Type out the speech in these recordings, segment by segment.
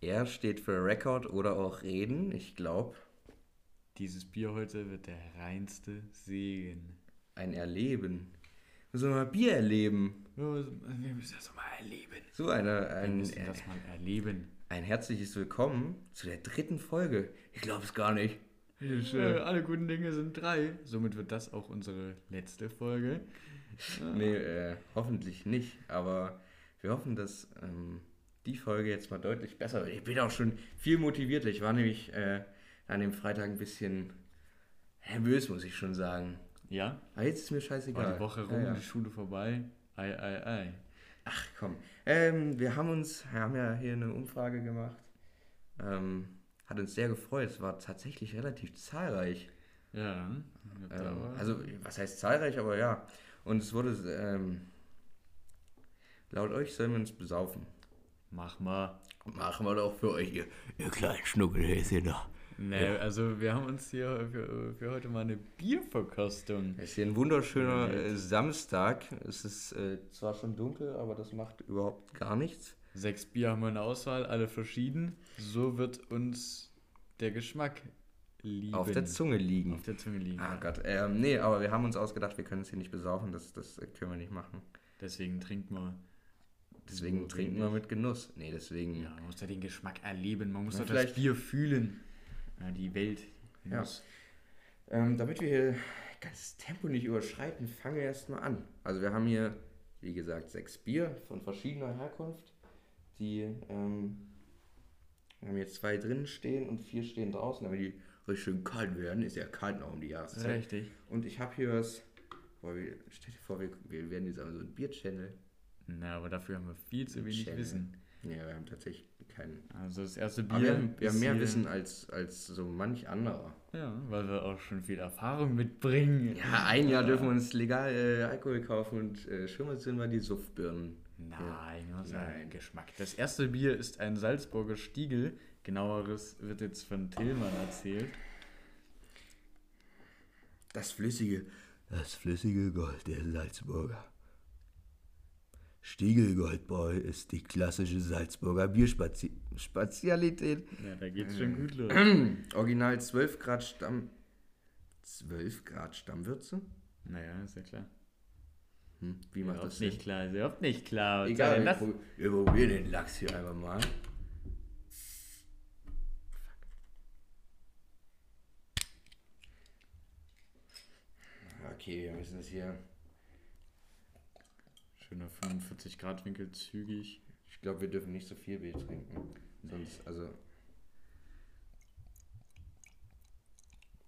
R steht für Record oder auch Reden, ich glaube. Dieses Bier heute wird der reinste Segen. Ein Erleben. Wir sollen mal Bier erleben. Wir müssen das mal erleben. So eine, Wir ein, müssen das mal erleben. ein herzliches Willkommen zu der dritten Folge. Ich glaube es gar nicht. Äh, alle guten Dinge sind drei. Somit wird das auch unsere letzte Folge. Nee, äh, hoffentlich nicht. Aber wir hoffen, dass ähm, die Folge jetzt mal deutlich besser. Ich bin auch schon viel motivierter. Ich war nämlich äh, an dem Freitag ein bisschen nervös, muss ich schon sagen. Ja? Aber jetzt ist mir scheißegal. War die Woche rum, Ja, ja. die Schule vorbei. Ei, ei, ei. Ach komm. Ähm, wir haben uns, wir haben ja hier eine Umfrage gemacht. Ähm, hat uns sehr gefreut. Es war tatsächlich relativ zahlreich. Ja. Ähm, also, was heißt zahlreich, aber ja. Und es wurde, ähm, laut euch sollen wir uns besaufen. Mach mal. Machen wir doch für euch, ihr, ihr kleinen Schnuckelhäschen da. Nee, also wir haben uns hier für, für heute mal eine Bierverkostung. Es ist hier ein wunderschöner äh, Samstag. Es ist äh, zwar schon dunkel, aber das macht überhaupt gar nichts. Sechs Bier haben wir in der Auswahl, alle verschieden. So wird uns der Geschmack lieben. Auf der Zunge liegen. Auf der Zunge liegen. Ah Gott, ähm, nee, aber wir haben uns ausgedacht, wir können es hier nicht besaufen, das, das können wir nicht machen. Deswegen trinken wir. Deswegen So trinken wir mit Genuss. Nee, deswegen. Ja, man muss ja den Geschmack erleben. Man muss Ja, das vielleicht- Bier fühlen. Ja, die Welt Ja. Ähm, damit wir hier das Tempo nicht überschreiten, fangen wir erstmal an. Also wir haben hier, wie gesagt, sechs Bier von verschiedener Herkunft. Die ähm, wir haben hier zwei drinnen stehen und vier stehen draußen, damit die richtig schön kalt werden. Ist ja kalt noch um die Jahreszeit. Richtig. Und ich habe hier was. Boah, wir, stell dir vor, wir, wir werden jetzt aber so ein Bier-Channel. Na, aber dafür haben wir viel zu wenig Channel. Wissen. Ja, wir haben tatsächlich keinen. Also das erste Bier. Aber wir haben, wir haben mehr Wissen als, als so manch anderer. Ja, weil wir auch schon viel Erfahrung mitbringen. Ja, ein Jahr dürfen wir uns legal äh, Alkohol kaufen und äh, mal sind wir die Suftbirnen. Nein, nur. Nein. Geschmack. Das erste Bier ist ein Salzburger Stiegel. Genaueres wird jetzt von Tillmann erzählt. Das flüssige, das flüssige Gold der Salzburger. Stiegelgoldbräu ist die klassische Salzburger Bierspezialität. Ja, da geht's schon gut los. Original 12 Grad Stamm. 12 Grad Stammwürze? naja, ist ja klar. Hm, wie macht das nicht klar, ist überhaupt nicht klar. Egal, wir, das? prob wir probieren den Lachs hier einfach mal. Okay, wir müssen es hier. Schöner 45 Grad Winkel, zügig. Ich glaube, wir dürfen nicht so viel Bier trinken. Sonst, also.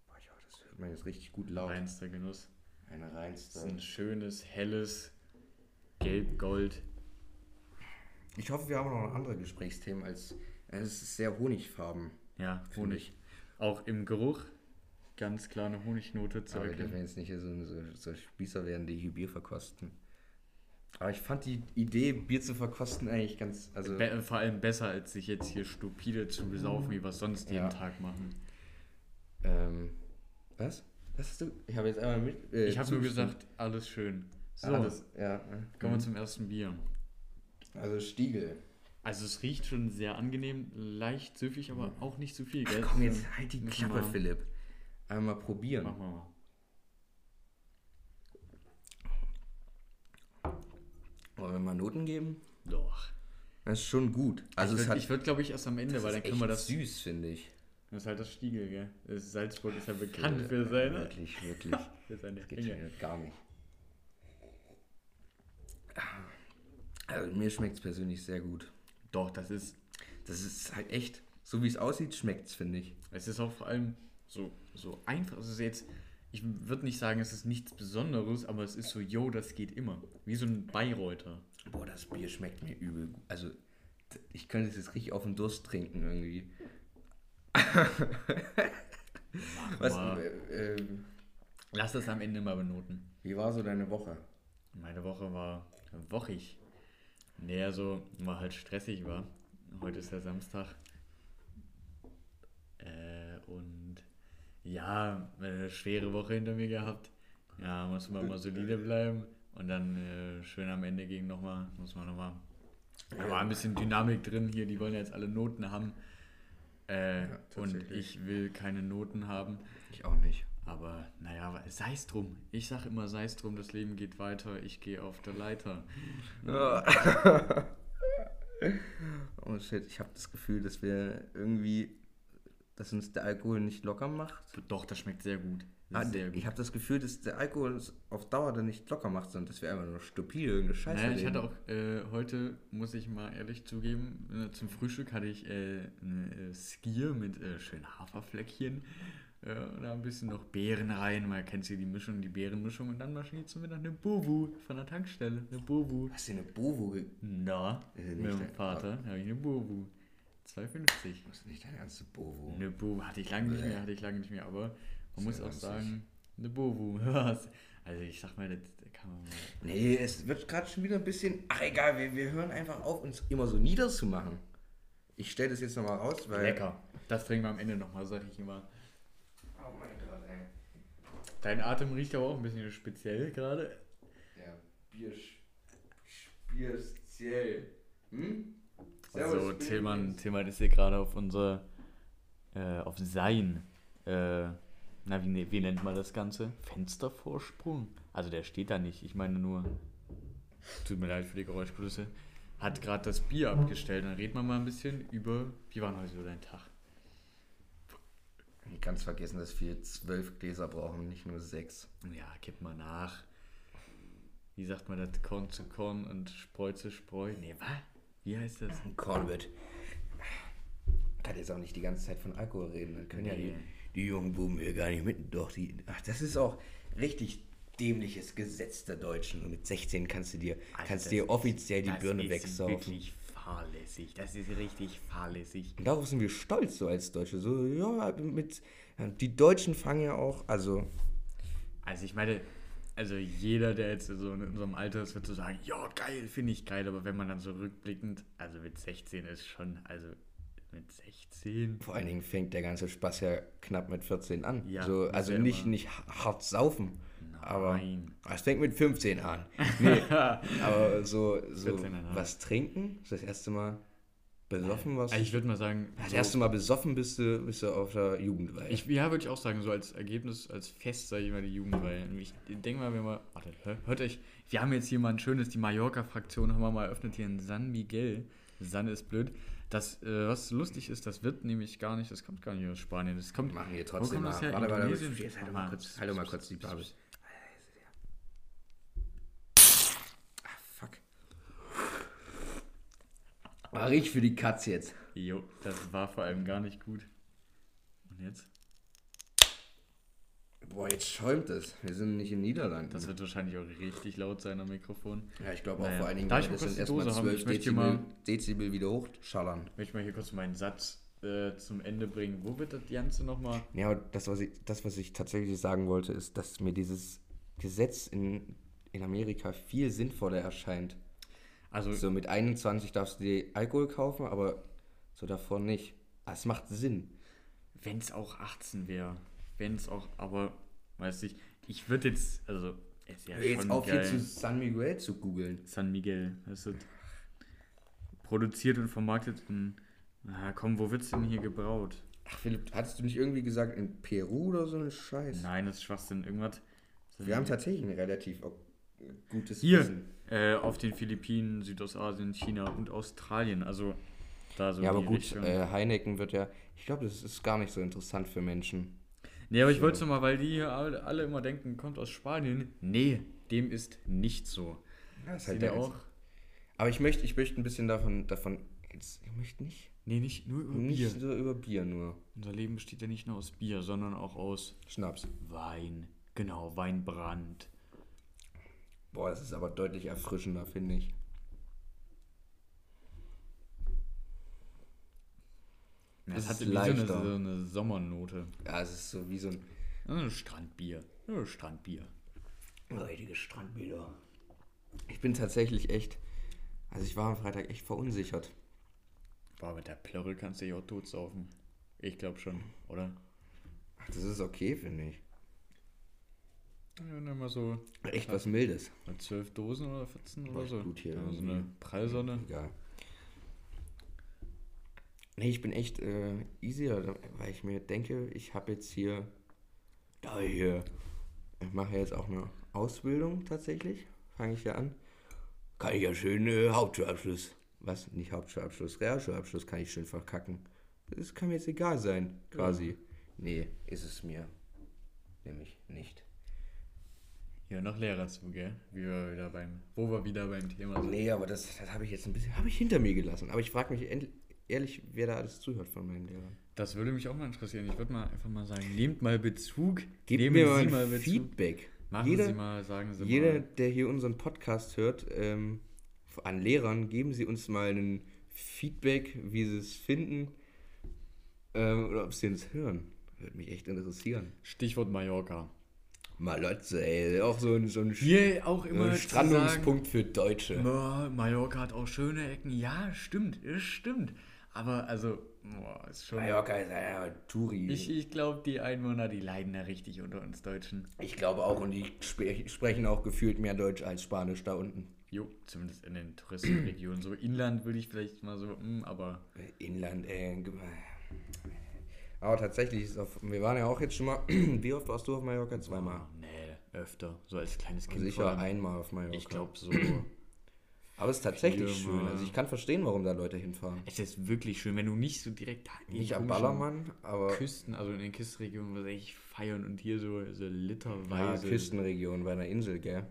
Boah, ja, das hört man jetzt richtig gut laut. Reinster Genuss. Eine Das reinste. ist ein schönes, helles Gelb-Gold. Ich hoffe, wir haben noch andere Gesprächsthemen als. Es ist sehr honigfarben. Ja, Honig. Auch im Geruch ganz klar eine Honignote zu Aber wir dürfen erkennen. jetzt nicht hier so, so, so Spießer werden, die hier Bier verkosten. Aber ich fand die Idee, Bier zu verkosten, eigentlich ganz. Also, Be vor allem besser, als sich jetzt hier stupide zu besaufen, wie wir es sonst jeden Ja. Tag machen. ähm, was? Was hast du? Ich habe jetzt einmal mit. äh, ich habe nur gesagt, alles schön. So, Ah, das, ja. kommen wir zum ersten Bier. Also Stiegel. Also es riecht schon sehr angenehm, leicht süffig, aber auch nicht zu viel, gell? Komm jetzt, halt die Klappe, Philipp. Einmal probieren. Machen wir mal. Wollen wir mal Noten geben? Doch. Das ist schon gut. Also ich würde, würd, glaube ich, erst am Ende, das weil dann können wir das... süß, finde ich. Das ist halt das Stiegel, gell? Das Salzburg ist ja bekannt für seine... Wirklich, wirklich. Für seine Das geht Enge. gar nicht. Also mir schmeckt es persönlich sehr gut. Doch, das ist... Das ist halt echt, so wie es aussieht, schmeckt es, finde ich. Es ist auch vor allem so, so einfach. Es ist jetzt... Ich würde nicht sagen, es ist nichts Besonderes, aber es ist so, yo, das geht immer. Wie so ein Bayreuther. Boah, das Bier schmeckt mir übel. Also, ich könnte es jetzt richtig auf den Durst trinken irgendwie. Was, äh, ähm, Lass das am Ende mal benoten. wie war so deine Woche? Meine Woche war wochig. Naja, so, war halt stressig war. Heute ist ja Samstag. Äh, und ja, eine schwere Woche hinter mir gehabt. Ja, muss man mal solide bleiben. Und dann äh, schön am Ende ging nochmal, muss man nochmal Da war ein bisschen Dynamik drin hier, die wollen ja jetzt alle Noten haben. Äh, Ja, und ich will keine Noten haben. Ich auch nicht. Aber naja, sei es drum. Ich sag immer, sei es drum, das Leben geht weiter, ich gehe auf der Leiter. oh shit, ich habe das Gefühl, dass wir irgendwie, dass uns der Alkohol nicht locker macht. Doch, das schmeckt sehr gut. Ah, ich habe das Gefühl, dass der Alkohol uns auf Dauer dann nicht locker macht, sondern dass wir einfach nur stupide irgendeine Scheiße Naja, ich hatte auch äh, heute, muss ich mal ehrlich zugeben, äh, zum Frühstück hatte ich äh, eine äh, Skier mit äh, schönen Haferfleckchen. Äh, und da ein bisschen noch Beeren rein. Man kennt sie die Mischung, die Beerenmischung. Und dann mal schnell zum Mittag eine Bovu von der Tankstelle. Eine Bovu. Hast du eine Bovo ge Na, ja mit dein- Vater habe ich eine Bovu. 2,50. Das ist nicht deine ernste Bovo. Eine Bovu hatte ich lange nicht mehr, hatte ich lange nicht mehr. Aber man muss auch sagen, eine. Was? Also ich sag mal, das kann man mal. Nee, es wird gerade schon wieder ein bisschen. Ach egal, wir, wir hören einfach auf, uns immer so niederzumachen. Ich stelle das jetzt nochmal raus, weil. Lecker. Das trinken wir am Ende nochmal, sag ich immer. Oh mein Gott, ey. Dein Atem riecht aber auch ein bisschen speziell gerade. Ja, Bier. Speziell. Hm? So, Tillmann, Tillmann ist hier gerade auf unser, äh, auf sein, äh, na, wie, ne- wie nennt man das Ganze? Fenstervorsprung. Also der steht da nicht, ich meine nur, tut mir leid für die Geräuschkulisse, hat gerade das Bier abgestellt. Dann reden wir mal ein bisschen über, wie war denn heute so dein Tag? Ganz vergessen, dass wir zwölf Gläser brauchen, nicht nur sechs. Ja, gib mal nach. Wie sagt man das? Korn zu Korn und Spreu zu Spreu? Nee, was? Wie heißt das? Cornbit. Kann jetzt auch nicht die ganze Zeit von Alkohol reden. Dann können ja Nee. die, die jungen Buben hier gar nicht mit. Doch, die. Ach, das ist auch richtig dämliches Gesetz der Deutschen. Und mit 16 kannst du dir, Also kannst das dir ist- offiziell die das Birne ist wegsaufen. wirklich fahrlässig. Das ist richtig fahrlässig. Und darauf sind wir stolz so als Deutsche. So, ja, mit. Die Deutschen fangen ja auch, also. Also ich meine, also jeder, der jetzt so in unserem Alter ist, wird so sagen, ja, geil, finde ich geil. Aber wenn man dann so rückblickend, also mit 16 ist schon, also mit 16. Vor allen Dingen fängt der ganze Spaß ja knapp mit 14 an. Ja, so, also nicht, nicht hart saufen. Aber Nein. es fängt mit 15 an. Nee, aber so, so 14,5. was trinken, das erste Mal besoffen was. Ich würde mal sagen, das so- erste Mal besoffen bist du, bist du auf der Jugendweihe. Ich, ja, würde ich auch sagen, so als Ergebnis, als Fest, sage ich mal, die Jugendweihe. Ich denke mal, wenn wir, warte, hör- hört euch, wir haben jetzt hier mal ein schönes, die Mallorca-Fraktion haben wir mal eröffnet hier in San Miguel. San ist blöd. Das, äh, was lustig ist, das wird nämlich gar nicht, das kommt gar nicht aus Spanien. Das kommt, machen wo trotzdem mal. her? Warte, warte, warte, jetzt halt mal kurz, halt mal kurz die Bubble. Ah, fuck. Ah, riech für die Katze jetzt. Jo, das war vor allem gar nicht gut. Und jetzt? Boah, jetzt schäumt es. Wir sind nicht in Niederlanden. Das wird wahrscheinlich auch richtig laut sein am Mikrofon. ja, ich glaube auch Naja. vor allen Dingen, ich mal das kurz sind erstmal haben, 12 ich möchte Dezibel, mal- Dezibel wieder hochschallern. Ich möchte mal hier kurz meinen Satz äh, zum Ende bringen. Wo wird das Ganze nochmal? Ja, aber das was, ich, das, was ich tatsächlich sagen wollte, ist, dass mir dieses Gesetz in, in Amerika viel sinnvoller erscheint. Also, So mit 21 darfst du dir Alkohol kaufen, aber so davor nicht. Ah, Es macht Sinn. wenn es auch 18 wäre. Wenn es auch, aber, weiß ich, ich würde jetzt, also, es ist ja Hör jetzt auf, hier geil. zu San Miguel zu googeln. San Miguel, das wird produziert und vermarktet in, na komm, wo wird's denn hier gebraut? Ach, Philipp, hattest du nicht irgendwie gesagt, in Peru oder so ein Scheiß? Nein, das ist Schwachsinn, irgendwas. Wir haben tatsächlich ein relativ auch gutes Hier, Wissen. äh, auf den Philippinen, Südostasien, China und Australien, also da so Ja, aber gut, äh, Heineken wird ja. Ich glaube, das ist gar nicht so interessant für Menschen. Nee, aber ich wollte es nur mal, weil die hier alle, alle immer denken, kommt aus Spanien. Nee, dem ist nicht so. Ja, ist halt der auch. Aber ich möchte, ich möchte ein bisschen davon, davon. Jetzt, ich möchte nicht. Nee, nicht nur über Nicht Bier. so über Bier nur. Unser Leben besteht ja nicht nur aus Bier, sondern auch aus Schnaps. Wein. Genau, Weinbrand. Boah, das ist aber deutlich erfrischender, finde ich. Ja, Es Es hat ist wie so eine, so eine Sommernote. Ja, es ist so wie so ein Ein Strandbier. Ja, Strandbier. richtiges Strandbier. Ich bin tatsächlich echt. Also ich war am Freitag echt verunsichert. Boah, mit der Plörre kannst du dich auch totsaufen. Ich glaube schon, oder? Ach, das ist okay, finde ich. Ja, nimm mal so Echt was Mildes. mit 12 Dosen oder 14 Boah, oder so. blut hier ja, so eine Prallsonne. Egal. Nee, ich bin echt äh, easier, weil ich mir denke, ich habe jetzt hier, da hier, ich mache jetzt auch eine Ausbildung tatsächlich, fange ich ja an. Kann ich ja schön äh, Hauptschulabschluss. Was? Nicht Hauptschulabschluss, Realschulabschluss kann ich schön verkacken. Das kann mir jetzt egal sein, quasi. Nee, ist es mir nämlich nicht. Ja, noch Lehrer zu, gell? Wie wir wieder beim, wo wir wieder beim Thema sind. Nee, aber das, das habe ich jetzt ein bisschen, habe ich hinter mir gelassen. Aber ich frage mich end- ehrlich, wer da alles zuhört von meinen Lehrern. Das würde mich auch mal interessieren. Ich würde mal einfach mal sagen, nehmt mal Bezug. Gebt mir Sie mal ein Bezug. Feedback. Machen Jeder- Sie mal, sagen Sie Jeder, mal. der hier unseren Podcast hört, ähm, an Lehrern, geben Sie uns mal ein Feedback, wie Sie es finden ähm, oder ob Sie uns hören. Würde mich echt interessieren. Stichwort Mallorca. Malotze, ey, auch so ein, so ein, Hier auch so immer ein zu Strandungspunkt für Deutsche. Sagen, "Boah, Mallorca hat auch schöne Ecken. Ja, stimmt, es stimmt. Aber also, boah, ist schon. Mallorca ist ja Touri. Ich, ich glaube, die Einwohner, die leiden da richtig unter uns Deutschen. Ich glaube auch, und die sp sprechen auch gefühlt mehr Deutsch als Spanisch da unten. Jo, zumindest in den Touristenregionen. So Inland würde ich vielleicht mal so, hm, aber Inland, ey. ge- Aber tatsächlich ist auf. Wir waren ja auch jetzt schon mal. Wie oft warst du auf Mallorca? Zweimal. nee, öfter. So als kleines Kind. Sicher einmal auf Mallorca. Ich glaube so. Aber es ist tatsächlich schön. Also ich kann verstehen, warum da Leute hinfahren. Es ist wirklich schön, wenn du nicht so direkt Nicht am Ballermann, aber Küsten, also in den Küstenregionen, was echt feiern und hier so, so ja, literweise. Küstenregion bei einer Insel, gell?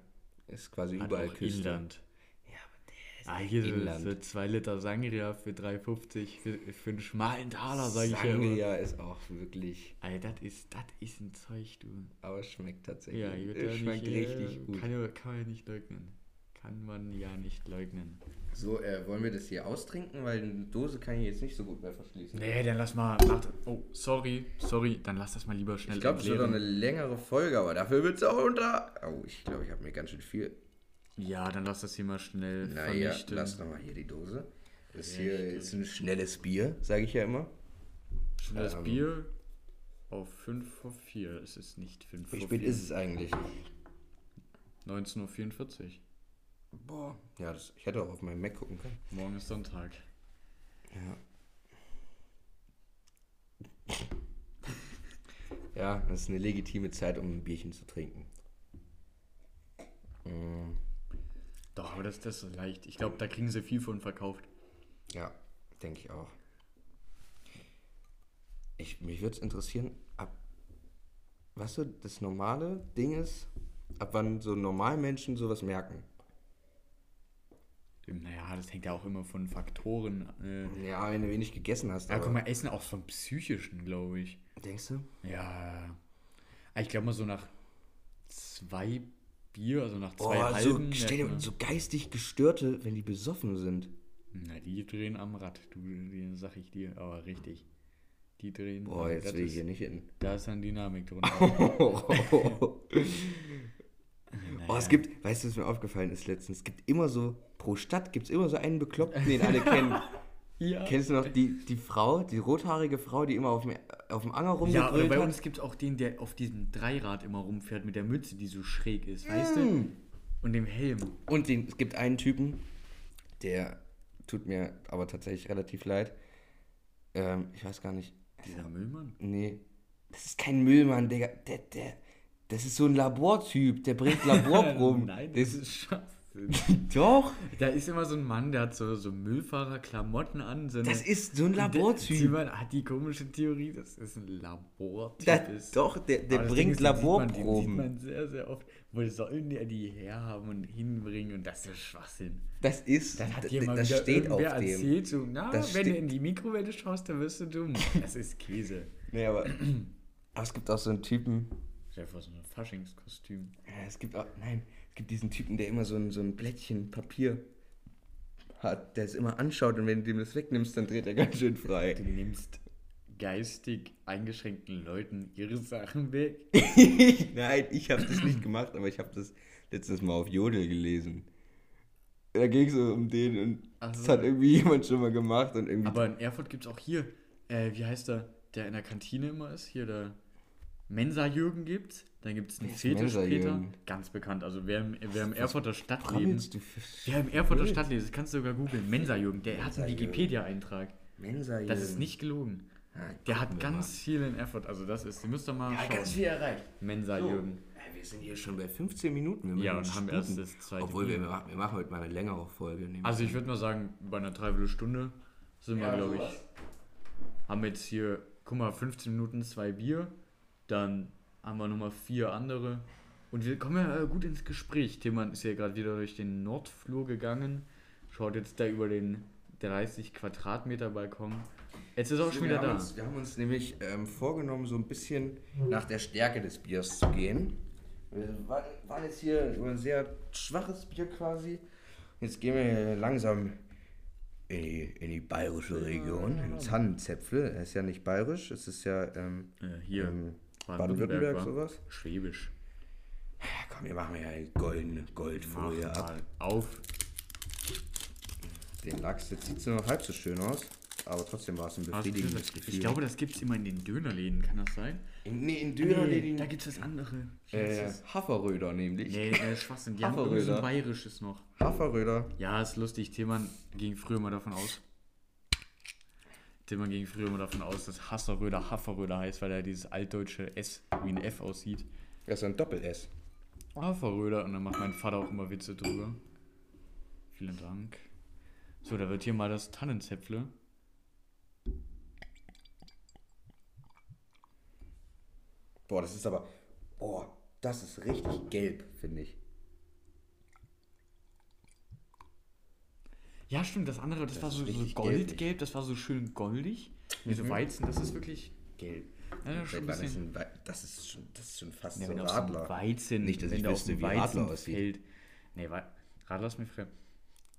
Ist quasi Hat überall Küste. Inland. Ja, aber der ist Ah, hier so, Inland. so zwei Liter Sangria für 3,50 für, für einen schmalen Taler, sag ich ja. Sangria ist auch wirklich. Alter, das ist, das ist ein Zeug, du. Aber es schmeckt tatsächlich. Ja, ich würd es ja schmeckt nicht, äh, richtig gut. Kann, ja- kann man ja nicht leugnen. Kann man ja nicht leugnen. So, äh, wollen wir das hier austrinken? Weil eine Dose kann ich jetzt nicht so gut mehr verschließen. Nee, dann lass mal. Mach, oh, sorry, sorry, dann lass das mal lieber schnell Ich glaube, es wird entleeren. eine längere Folge, aber dafür wird es auch unter. Oh, ich glaube, ich habe mir ganz schön viel. Ja, dann lass das hier mal schnell Naja, vernichten. lass nochmal hier die Dose. Das hier ist ein schnelles Bier, sage ich ja immer. Schnelles Ähm, Bier auf 5 vor 4. Es ist nicht 5 Wie vor spät 4. ist es eigentlich? 19.44 Uhr. Boah, ja, das, ich hätte auch auf meinem Mac gucken können. Morgen ist Sonntag. Ja. Ja, das ist eine legitime Zeit, um ein Bierchen zu trinken. Mm, Doch, aber das, das ist leicht. Ich glaube, da kriegen sie viel von verkauft. Ja, denke ich auch. Ich, mich würde es interessieren, ab, was so das normale Ding ist, ab wann so Normalmenschen sowas merken. Naja, das hängt ja auch immer von Faktoren. Äh, Ja, wenn du wenig gegessen hast. ja, guck mal, Essen auch vom Psychischen, glaube ich. Denkst du? Ja. Ah, Ich glaube mal so nach zwei Bier, also nach Oh, zwei so, halben. stell merkt dir so geistig Gestörte, wenn die besoffen sind. Na, die drehen am Rad, du, die sag ich dir, aber richtig. Die drehen. Boah, jetzt will ich hier nicht hin. Da ist dann Dynamik drunter. oh, Naja. es gibt, weißt du, was mir aufgefallen ist letztens? Es gibt immer so, pro Stadt gibt es immer so einen Bekloppten, den alle kennen. Ja. Kennst du noch die, die Frau, die rothaarige Frau, die immer auf dem, auf dem Anger Ja, oder rumgebrüllt bei uns gibt es auch den, der auf diesem Dreirad immer rumfährt mit der Mütze, die so schräg ist, weißt du? Mm. Und dem Helm. Und den, es gibt einen Typen, der tut mir aber tatsächlich relativ leid. Ähm, ich weiß gar nicht. Dieser Müllmann? Nee, das ist kein Müllmann, Digga. Der, der, das ist so ein Labortyp, der bringt Laborproben. Nein, das das ist ist Schwachsinn. doch, Da ist immer so ein Mann, der hat so, so Müllfahrerklamotten an. So eine- das ist so ein Labortyp. Simon hat die komische Theorie, das ist ein Labortyp. Das, ist. doch, der, der Aber das bringt ist, den sieht man- Laborproben. Den sieht man sehr, sehr oft. Wo sollen der die herhaben und hinbringen? Und das ist Schwachsinn. das ist, Dann hat das, jemand das steht auf dem. erzählt, so, na, Das wenn du in die Mikrowelle schaust, dann wirst du dumm. Das ist Käse. Nee, aber, aber es gibt auch so einen Typen, Stell dir vor, so ein Faschingskostüm. Ja, es gibt auch, nein, es gibt diesen Typen, der immer so ein, so ein Blättchen Papier hat, der es immer anschaut und wenn du ihm das wegnimmst, dann dreht er ganz schön Du frei. nimmst geistig eingeschränkten Leuten ihre Sachen weg. nein, ich habe das nicht gemacht, aber ich habe das letztes Mal auf Jodel gelesen. Da ging es so um den und Ach das hat irgendwie jemand schon mal gemacht und irgendwie. Aber in Erfurt gibt es auch hier, äh, wie heißt der, der in der Kantine immer ist? Hier der Mensa-Jürgen gibt's. Dann gibt es einen Fetisch-Peter. Mensa-Jürgen? Ganz bekannt. Also wer im, wer im Erfurter Stadtleben. Wer im Erfurter. Stadtleben, das kannst du sogar googeln. Mensa-Jürgen, der hat einen Mensa-Jürgen. Wikipedia-Eintrag. Mensa Das ist nicht gelogen. Ja, Der hat wir ganz viel in Effort. Also das ist, ihr müsst doch mal mal. Ja, schauen. ganz viel erreicht. Mensa So. Jürgen. Ey, wir sind hier schon bei 15 Minuten. Wir Ja, und haben erst das zweite Obwohl, wir, Bier. machen- wir machen heute mal eine längere Folge. Also ich würde mal sagen, bei einer Dreiviertelstunde sind wir, Ja, glaube ich, haben wir jetzt hier, guck mal, 15 Minuten zwei Bier, dann haben wir nochmal vier andere und wir kommen ja äh, gut ins Gespräch. Tillmann ist ja gerade wieder durch den Nordflur gegangen, schaut jetzt da über den 30 Quadratmeter Balkon. Jetzt ist er auch schon wieder da. uns, wir haben uns nämlich ähm, vorgenommen, so ein bisschen nach der Stärke des Biers zu gehen. Wir waren, jetzt hier über ein sehr schwaches Bier quasi. Jetzt gehen wir langsam in die, in die bayerische Region, ins Hannenzäpfel. Er ist ja nicht bayerisch, es ist ja ähm, Äh, hier, ähm, Baden-Württemberg, Baden-Württemberg wa? sowas. Schwäbisch. Komm, wir machen ja eine goldene Goldfolie Mach ab. mal auf. Den Lachs, jetzt sieht es nur noch halb so schön aus. Aber trotzdem war es ein befriedigendes? Gefühl. Ich glaube, das gibt es immer in den Dönerläden, kann das sein? in, nee, in Nee, Dönerläden. da gibt es das andere. Äh, das? Haferröder nämlich. Nee, äh, Schwachsinn. Die haben irgendwie so Haferröder. ein bayerisches noch. Haferröder. Ja, ist lustig. Tillmann ging früher mal davon aus. Tillmann ging früher mal davon aus, dass Hasseröder Haferröder heißt, weil er dieses altdeutsche S wie ein F aussieht. Ja, so ein Doppel-S. Haferröder und dann macht mein Vater auch immer Witze drüber. Vielen Dank. So, da wird hier mal das Tannenzäpfle. Boah, das ist aber. Boah, das ist richtig gelb, finde ich. Ja, stimmt, das andere, das, Das war so, so goldgelb, gelblich. das war so schön goldig. Mhm. Weizen, das ist wirklich gelb. Ja, das ist wann ist das, ist schon, das ist schon fast Ja, so ein auf so Radler. Weizen, Nicht, dass wenn ich wüsste, dem wie Radler Weizen aussieht. fällt. Nee, Radler ist mir fremd.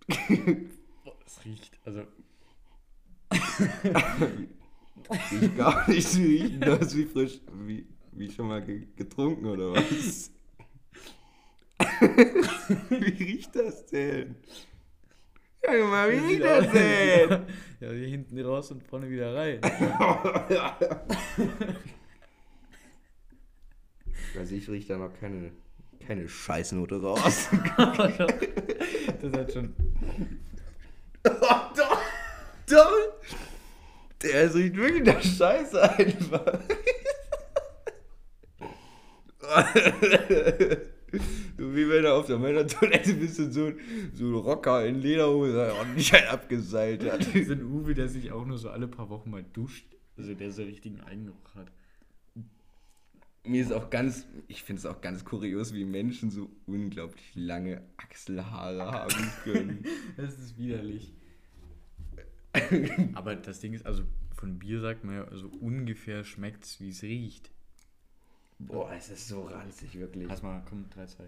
Das riecht, also Ich gar nicht so riechen, das wie frisch, wie, wie schon mal ge getrunken oder was? wie riecht das denn? Sag mal, wie riecht das denn? ja, hier hinten raus und vorne wieder rein. Also ich rieche da noch keine, keine Scheißnote raus. das hat schon. doch, doch. Der riecht wirklich nach Scheiße einfach. Wie wenn er auf der Männertoilette bist und so, so ein Rocker in Lederhose ordentlich einen abgeseilt hat. So ein Uwe, der sich auch nur so alle paar Wochen mal duscht. Also der so richtigen Eigengeruch hat. Mir ist auch ganz, ich finde es auch ganz kurios, wie Menschen so unglaublich lange Achselhaare haben können. Das ist widerlich. Aber das Ding ist, also von Bier sagt man ja, also ungefähr schmeckt es, wie es riecht. Boah, es ist so ranzig, wirklich. Lass mal, komm, 3, 2.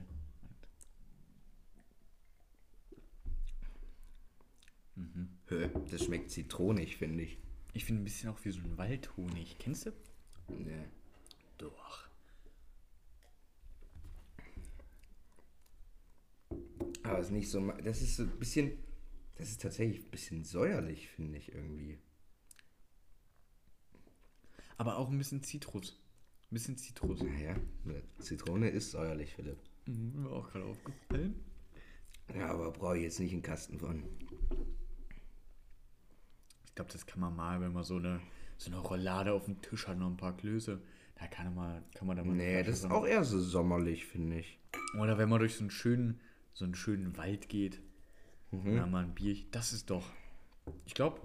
Mhm. Hö, Das schmeckt zitronig, finde ich. Ich finde ein bisschen auch wie so ein Waldhonig. Kennst du? Nee. Doch. Aber es ist nicht so. Das ist so ein bisschen. Das ist tatsächlich ein bisschen säuerlich, finde ich irgendwie. Aber auch ein bisschen Zitrus. Ein bisschen Zitrus. Naja, Zitrone ist säuerlich, Philipp. Mhm, mir auch gerade aufgefallen. Ja, aber brauche ich jetzt nicht einen Kasten von. Ich glaube, das kann man mal, wenn man so eine, so eine Rollade auf dem Tisch hat, noch ein paar Klöße. Da kann man, kann man da mal. Nee, das ist auch eher so sommerlich, finde ich. Oder wenn man durch so einen schönen, so einen schönen Wald geht. Mhm. Ja, mal ein Bier. Das ist doch. Ich glaube,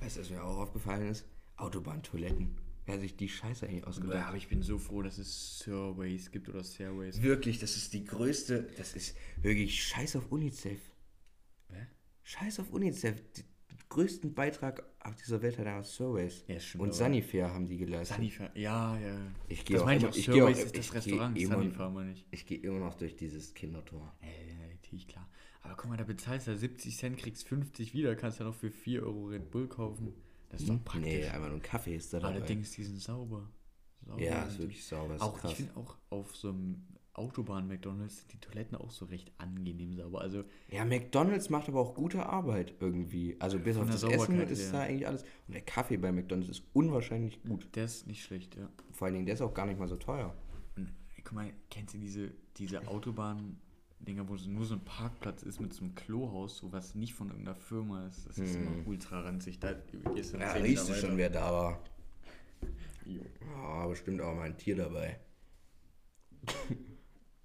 Weißt du, was mir auch aufgefallen ist? Autobahntoiletten. Wer hat sich die Scheiße eigentlich ausgedacht? aber ich bin so froh, dass es Surways gibt oder Stairways. Wirklich, das ist die größte. Das ist wirklich Scheiß auf UNICEF. Hä? Scheiß auf UNICEF. Größten Beitrag auf dieser Welt hat er aus Surveys. Ja, stimmt, Und Sanifair haben die geleistet. Sanifa, ja, ja. Ich das meine ich auch. Surways ist das Restaurant. immer- Sanifa meine ich. Ich gehe immer noch durch dieses Kindertor. Äh, natürlich, klar. Aber guck mal, da bezahlst du ja 70 Cent, kriegst 50 wieder, kannst ja noch für 4 Euro Red Bull kaufen. Das ist doch praktisch. Nee, einfach nur ein Kaffee ist da dabei. Allerdings, die sind sauber. sauber ja, ist wirklich sauber. Ist Auch, krass. ich finde auch auf so einem Autobahn-McDonalds sind die Toiletten auch so recht angenehm sauber. Also, Ja, McDonalds macht aber auch gute Arbeit irgendwie. Also bis auf das Essen ist her. da eigentlich alles. Und der Kaffee bei McDonalds ist unwahrscheinlich gut. der ist nicht schlecht, ja. Vor allen Dingen, der ist auch gar nicht mal so teuer. Und ey, guck mal, kennst du diese, diese Autobahn, Dinger, wo nur so ein Parkplatz ist mit so einem Klohaus, so was nicht von irgendeiner Firma ist. Das ist Hm. immer ultra ranzig. Da gehst du Ja, riechst du schon, wer da war. Jo. Ah, bestimmt auch mal ein Tier dabei.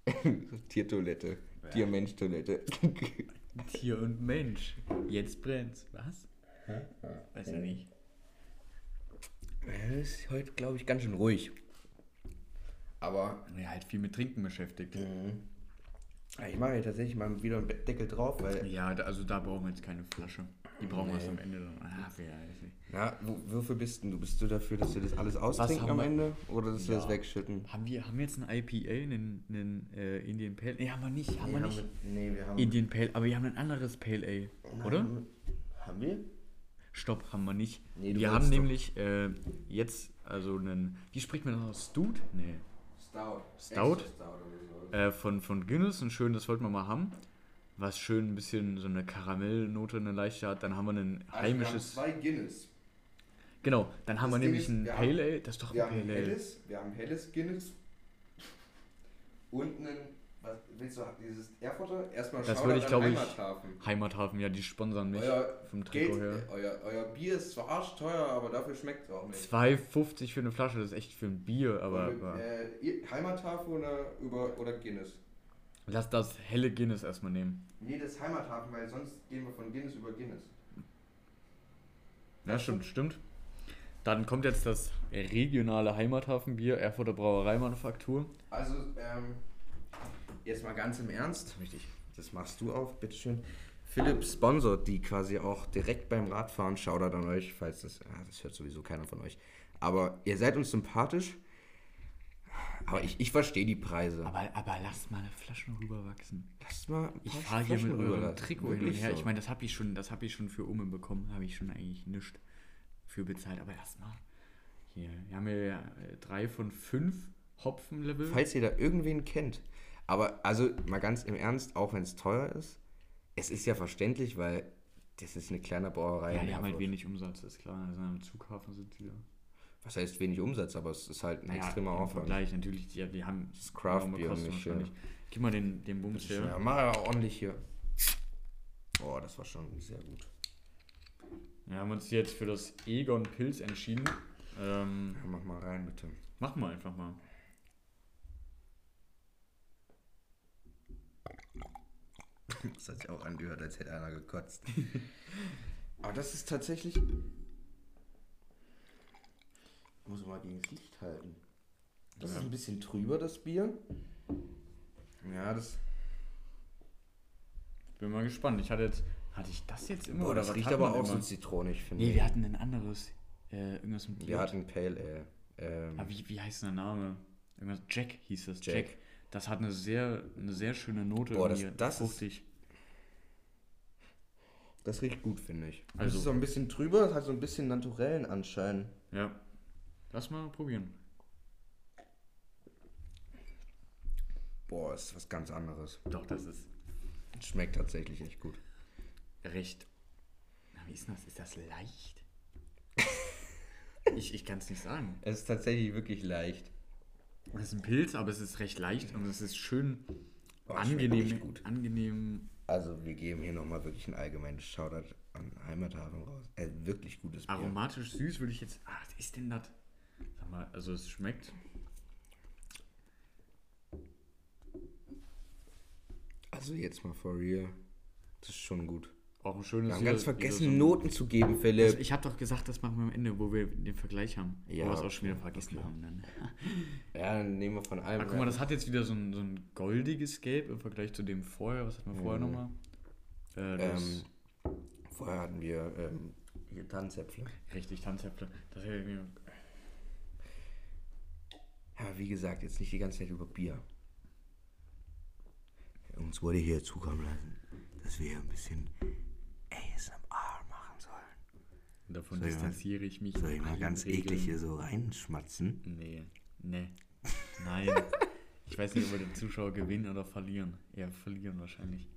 Tiertoilette. Ja. Tier-Mensch-Toilette. Tier und Mensch. Jetzt brennt's. Was? Weiß ja nicht. Es ist heute, glaube ich, ganz schön ruhig. Aber Ja, halt viel mit Trinken beschäftigt. Mhm. Ich mache hier tatsächlich mal wieder einen Deckel drauf, weil. Ja, also da brauchen wir jetzt keine Flasche. Die brauchen wir Nee. erst am Ende dann. Ah, wer weiß nicht. Na, wo, wofür bist denn du? Bist du dafür, dass wir das alles austrinken haben am wir? Ende? Oder dass wir Ja. das wegschütten? Haben wir, haben wir jetzt ein IPA, einen, einen äh, Indian Pale? Nee, haben wir nicht. Haben Nee, wir nicht. wir, nee, wir haben. Indian Pale, aber wir haben ein anderes Pale Ale, oder? Haben wir? Haben wir? Stopp, haben wir nicht. Nee, du wir haben doch- nämlich äh, jetzt, also einen, wie spricht man das aus? Stout? Nee. Stout. Stout? Extra Stout oder so. Äh, von, von Guinness, ein schön, das wollten wir mal haben. Was schön ein bisschen so eine Karamellnote, eine leichte hat. Dann haben wir ein Also heimisches. Wir haben zwei Guinness. genau, dann haben Das wir nämlich ist, ein wir Pale Ale. Das ist doch ein Pale Ale. helles, wir haben helles Guinness. Und einen, was willst du, dieses Erfurter? Erstmal Das würde ich, an glaub ich, Heimathafen. Heimathafen, ja, die sponsern mich Euer, vom Geld, Trikot her. äh, euer, euer Bier ist zwar arschteuer, aber dafür schmeckt es auch nicht. 2,50 für eine Flasche, das ist echt für ein Bier, aber, Und, aber äh, Heimathafen oder, über, oder Guinness? lass das helle Guinness erstmal nehmen. Nee, das Heimathafen, weil sonst gehen wir von Guinness über Guinness. Ja, stimmt, stimmt. Dann kommt jetzt das regionale Heimathafenbier Erfurter Brauereimanufaktur. Also, ähm, jetzt mal ganz im Ernst. Richtig. Das machst du auf, bitteschön. Philipp sponsort die quasi auch direkt beim Radfahren. Shoutout an euch, falls das. Ja, das hört sowieso keiner von euch. Aber ihr seid uns sympathisch. Aber ich, ich verstehe die Preise. Aber, aber lasst mal eine Flasche rüberwachsen. Lasst mal. Ich fahre hier mit eurem. Trikot hin und her. so. Ich meine, das habe ich schon, das habe ich schon für Umme bekommen, habe ich schon eigentlich nichts für bezahlt. Aber lasst mal. Hier, wir haben ja äh, drei von fünf Hopfenlevel. Falls ihr da irgendwen kennt. Aber also mal ganz im Ernst, auch wenn es teuer ist, es ist ja verständlich, weil das ist eine kleine Brauerei. Ja, die haben halt wenig Umsatz, ist klar. Also am Zughafen sind sie da. Was heißt wenig Umsatz, aber es ist halt ein Naja, extremer Aufwand. Vergleich natürlich, die, die haben Das Craft Kosten nicht, wahrscheinlich. Gib mal den, den Bums her. Ja, mach ja ordentlich hier. Oh, das war schon sehr gut. Wir haben uns jetzt für das Egon Pilz entschieden. Ähm, Ja, mach mal rein, bitte. machen wir einfach mal. Das hat sich auch angehört, als hätte einer gekotzt. Aber das ist tatsächlich. Muss man mal gegen das Licht halten. Das Ja. ist ein bisschen trüber, das Bier. Ja, das. Bin mal gespannt. Ich hatte jetzt. Hatte ich das jetzt immer? Boah, oder das was riecht aber auch so immer? zitronig, finde Nee, ich. wir hatten ein anderes. Äh, irgendwas mit Wir J. hatten Pale Ale. Ähm, Aber wie, wie heißt denn der Name? Irgendwas. Jack hieß das. Jack. Jack. Das hat eine sehr, eine sehr schöne Note. Boah, das- das ist- fruchtig. Das riecht gut, finde ich. Also, es ist so ein bisschen trüber, es hat so ein bisschen naturellen Anschein. Ja. Lass mal probieren. Boah, ist was ganz anderes. Doch, das ist Schmeckt tatsächlich echt gut. recht. Na, wie ist das? Ist das leicht? ich ich kann es nicht sagen. Es ist tatsächlich wirklich leicht. Es ist ein Pilz, aber es ist recht leicht und es ist schön schmeckt angenehm. Angenehm. Also wir geben hier nochmal wirklich ein allgemeines Shoutout an Heimathafen raus. Äh, wirklich gutes Bier. Aromatisch süß würde ich jetzt. Ah, was ist denn das? Sag mal, also es schmeckt. Also jetzt mal for real. Das ist schon gut. Auch ein schönes. Wir haben ganz vergessen, Noten zu geben, Also Philipp. ich habe doch gesagt, das machen wir am Ende, wo wir den Vergleich haben. Ja, Wo wir es auch schon wieder vergessen okay. haben. Dann. Ja, dann nehmen wir von allem. Ah, guck mal, das hat jetzt wieder so ein, so ein goldiges Gelb im Vergleich zu dem vorher. Was hatten wir vorher Mhm. nochmal? Äh, ähm, vorher hatten wir ähm, hier Tannenzäpfle. richtig Tanzäpfel. Das hätte mir. Ja, wie gesagt, jetzt nicht die ganze Zeit über Bier. Uns wurde hier zukommen lassen, dass wir hier ein bisschen ASMR machen sollen. Davon Soll distanziere ich mich. Soll ich mal ganz Regeln. eklig hier so reinschmatzen? Nee, nee, nein. ich weiß nicht, ob wir den Zuschauer gewinnen oder verlieren. Eher verlieren wahrscheinlich.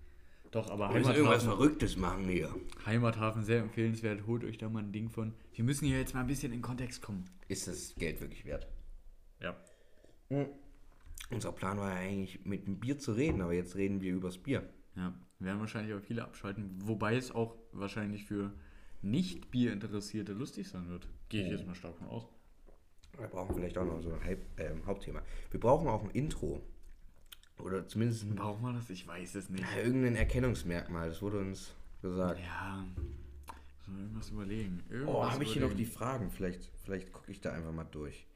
Doch, aber Wir müssen irgendwas Heimathafen, Verrücktes machen hier. Heimathafen sehr empfehlenswert. Holt euch da mal ein Ding von. Wir müssen hier jetzt mal ein bisschen in Kontext kommen. Ist das Geld wirklich wert? Ja. unser Plan war ja eigentlich mit dem Bier zu reden, aber jetzt reden wir übers Bier. Ja, werden wahrscheinlich auch viele abschalten, wobei es auch wahrscheinlich für nicht Bierinteressierte lustig sein wird. Gehe ich jetzt mal stark von aus. Wir brauchen vielleicht auch noch so ein Halb, ähm, Hauptthema. Wir brauchen auch ein Intro. Oder zumindest ein, Braucht man das? Ich weiß es nicht. ja, irgendein Erkennungsmerkmal. Das wurde uns gesagt. Ja, muss man irgendwas überlegen. Oh, Irgendwas habe ich hier noch die. Fragen? Vielleicht, vielleicht gucke ich da einfach mal durch.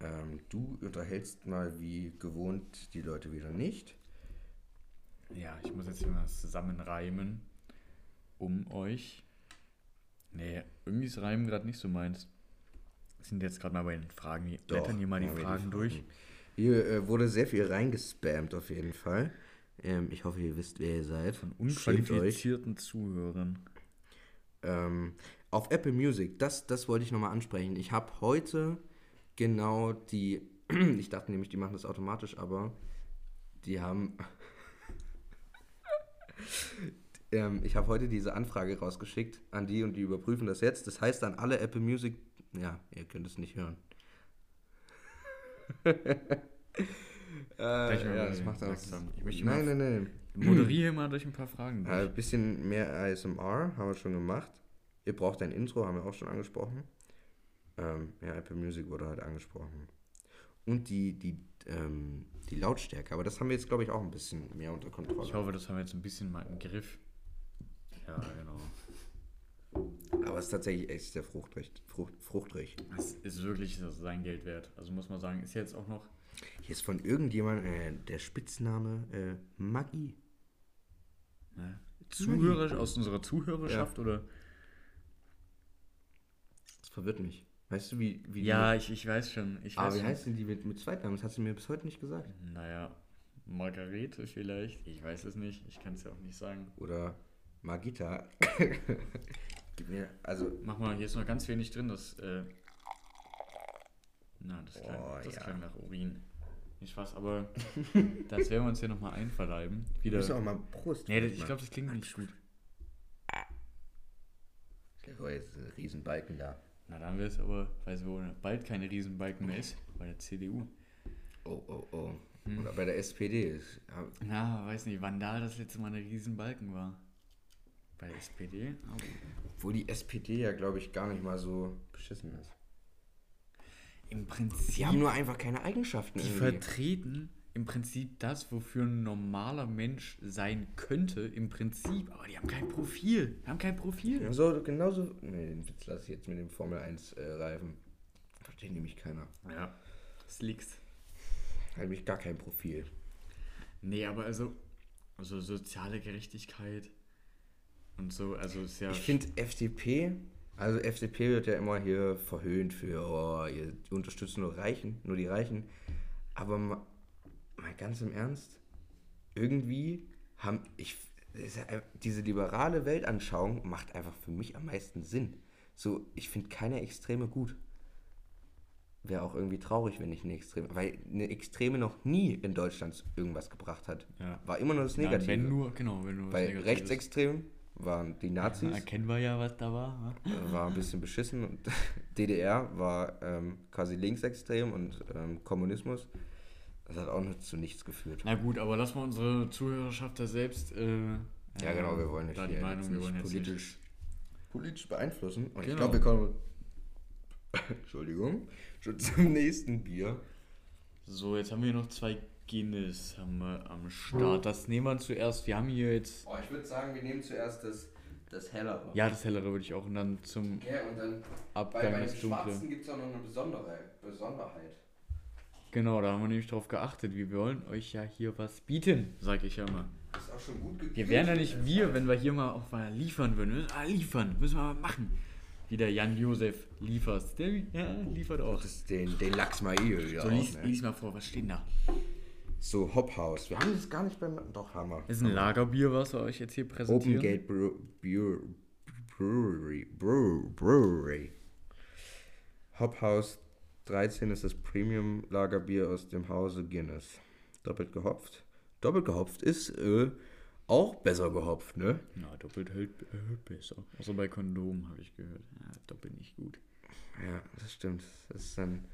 Ähm, du unterhältst mal wie gewohnt die Leute wieder nicht. Ja, ich muss jetzt hier mal zusammenreimen, um euch. Nee, irgendwie ist Reimen gerade nicht so meins. Sind jetzt gerade mal bei den Fragen. Wir blättern hier mal die wir Fragen durch. Hier äh, wurde sehr viel reingespammt auf jeden Fall. Ähm, ich hoffe, ihr wisst, wer ihr seid. Von Unqualifizierten Zuhörern. Ähm, auf Apple Music, das, das wollte ich nochmal ansprechen. Ich habe heute genau die, ich dachte nämlich, die machen das automatisch, aber die haben, ähm, ich habe heute diese Anfrage rausgeschickt an die und die überprüfen das jetzt. Das heißt an alle Apple Music, ja, ihr könnt es nicht hören. äh, ja, das macht auch. Ich möchte nein, nein, nein. Moderiere mal durch ein paar Fragen durch. Ein bisschen mehr ASMR haben wir schon gemacht. Ihr braucht ein Intro, haben wir auch schon angesprochen. Ähm, ja, Apple Music wurde halt angesprochen. Und die, die, ähm, die Lautstärke. Aber das haben wir jetzt, glaube ich, auch ein bisschen mehr unter Kontrolle. Ich hoffe, das haben wir jetzt ein bisschen mal im Griff. Ja, genau. Aber es ist tatsächlich echt sehr fruchtreich. Frucht, fruchtreich. Das ist wirklich sein Geld wert. Also muss man sagen, ist jetzt auch noch. Hier ist von irgendjemandem äh, der Spitzname äh, Maggi. Ne, Zuhörer aus unserer Zuhörerschaft oder? Das verwirrt mich. Weißt du, wie, wie Ja, die. ich, ich weiß schon. Ich Aber weiß wie schon. heißt denn die mit, mit Zweitnamen? Das hast du mir bis heute nicht gesagt. Naja, Margarete vielleicht. Ich weiß es nicht. Ich kann es ja auch nicht sagen. Oder Magita. Gib mir, also Mach mal, hier ist noch ganz wenig drin. Das, äh, na, das klang, Oh, das ja. klang nach Urin. Nicht Spaß, aber das werden wir uns hier nochmal einverleiben. Wieder. müssen auch mal Prost. Nee, ich glaube, das klingt nicht gut. War jetzt ein Riesenbalken da. Na, dann wird es aber, weil es wohl bald keine Riesenbalken mehr ist, bei der CDU. Oh, oh, oh. Hm. Oder bei der SPD ist. Na, weiß nicht, wann da das letzte Mal eine Riesenbalken war. Bei der SPD? Aber Obwohl die SPD ja, glaube ich, gar nicht mal so beschissen ist. Im Prinzip. Die haben nur einfach keine Eigenschaften. Die irgendwie. vertreten im Prinzip das, wofür ein normaler Mensch sein könnte, im Prinzip, aber die haben kein Profil. Die haben kein Profil. Ja, so, genauso. Nee, den Witz lasse ich jetzt mit dem Formel 1 äh, Reifen. Versteht nämlich keiner. Ja. Slicks. Hat nämlich gar kein Profil. Nee, aber also, also soziale Gerechtigkeit und so, also ist ja. Ich finde FDP, also FDP wird ja immer hier verhöhnt für, oh, ihr unterstützt nur Reichen, nur die Reichen. Aber mal, ganz im Ernst, irgendwie haben ich ja diese liberale Weltanschauung macht einfach für mich am meisten Sinn. So, ich finde keine Extreme gut. Wäre auch irgendwie traurig, wenn ich eine Extreme, weil eine Extreme noch nie in Deutschland irgendwas gebracht hat. Ja. War immer nur das Negative. wenn nur, genau, wenn nur weil rechtsextrem waren die Nazis. Erkennen wir ja, was da war. wa? Äh, war ein bisschen beschissen und DDR war ähm, quasi linksextrem und ähm, Kommunismus. Das hat auch nicht zu nichts geführt. Na gut, aber lassen wir unsere Zuhörerschaft da selbst. Äh, Ja, genau, wir wollen da nicht die hier Meinung, jetzt wir wollen jetzt politisch, politisch beeinflussen. Und ich Genau. glaube, wir kommen Entschuldigung, schon zum nächsten Bier. So, jetzt haben wir noch zwei Guinness haben wir am Start. Das nehmen wir zuerst. Wir haben hier jetzt. Oh, ich würde sagen, wir nehmen zuerst das, das hellere. Ja, das hellere würde ich auch und dann zum Okay, und dann Abgang bei, bei dem. Schwarzen gibt es auch noch eine besondere Besonderheit. Genau, da haben wir nämlich drauf geachtet. Wir wollen euch ja hier was bieten, sag ich ja immer. Das ist auch schon gut gekühlt. Wir wären ja nicht wir, wenn wir hier mal auch mal liefern würden. Wir müssen mal liefern, müssen wir mal machen. Wie der Jan-Josef liefert. Der ja, liefert auch. Den, den Lachs mal hier So, auch, lies, ne? lies mal vor, was steht da? So, Hophaus. Wir haben das gar nicht beim. Doch, haben wir. Das ist ein Lagerbier, was wir euch jetzt hier präsentieren. Open Gate Brew, Brew, Brewery. Brew, Brewery. Hophaus 13 ist das Premium Lagerbier aus dem Hause Guinness. Doppelt gehopft. Doppelt gehopft ist äh, auch besser gehopft, ne? Na, doppelt hält, hält besser. Außer bei Kondomen habe ich gehört. Ja, doppelt nicht gut. Ja, das stimmt. Das ist dann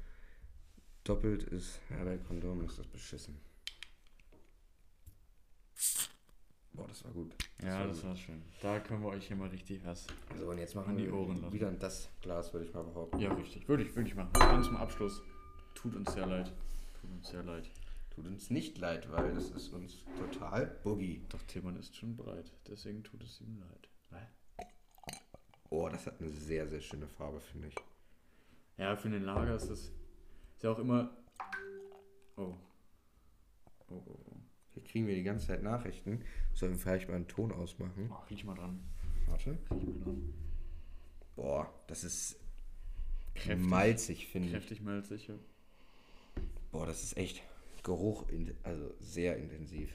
doppelt ist, ja, bei Kondom ist das beschissen. Boah, das war gut. Ja, war das gut. war schön. Da können wir euch hier mal richtig was. So, und jetzt machen an die Ohren lassen. wieder in das Glas, würde ich mal behaupten. Ja, richtig. Würde ich, würde ich machen. Ganz zum Abschluss. Tut uns sehr leid. Tut uns sehr leid. Tut uns nicht leid, weil das ist uns total boogie. Doch Tillmann ist schon breit. Deswegen tut es ihm leid. Oh, das hat eine sehr, sehr schöne Farbe, finde ich. Ja, für den Lager ist das. Ist ja auch immer. Oh. Oh, oh, oh. Hier kriegen wir die ganze Zeit Nachrichten. Sollen wir vielleicht mal einen Ton ausmachen? oh riech mal dran. Warte. Riech mal dran. Boah, das ist Kräftig. malzig, finde ich. Kräftig malzig, ja. Boah, das ist echt Geruch, in, also sehr intensiv.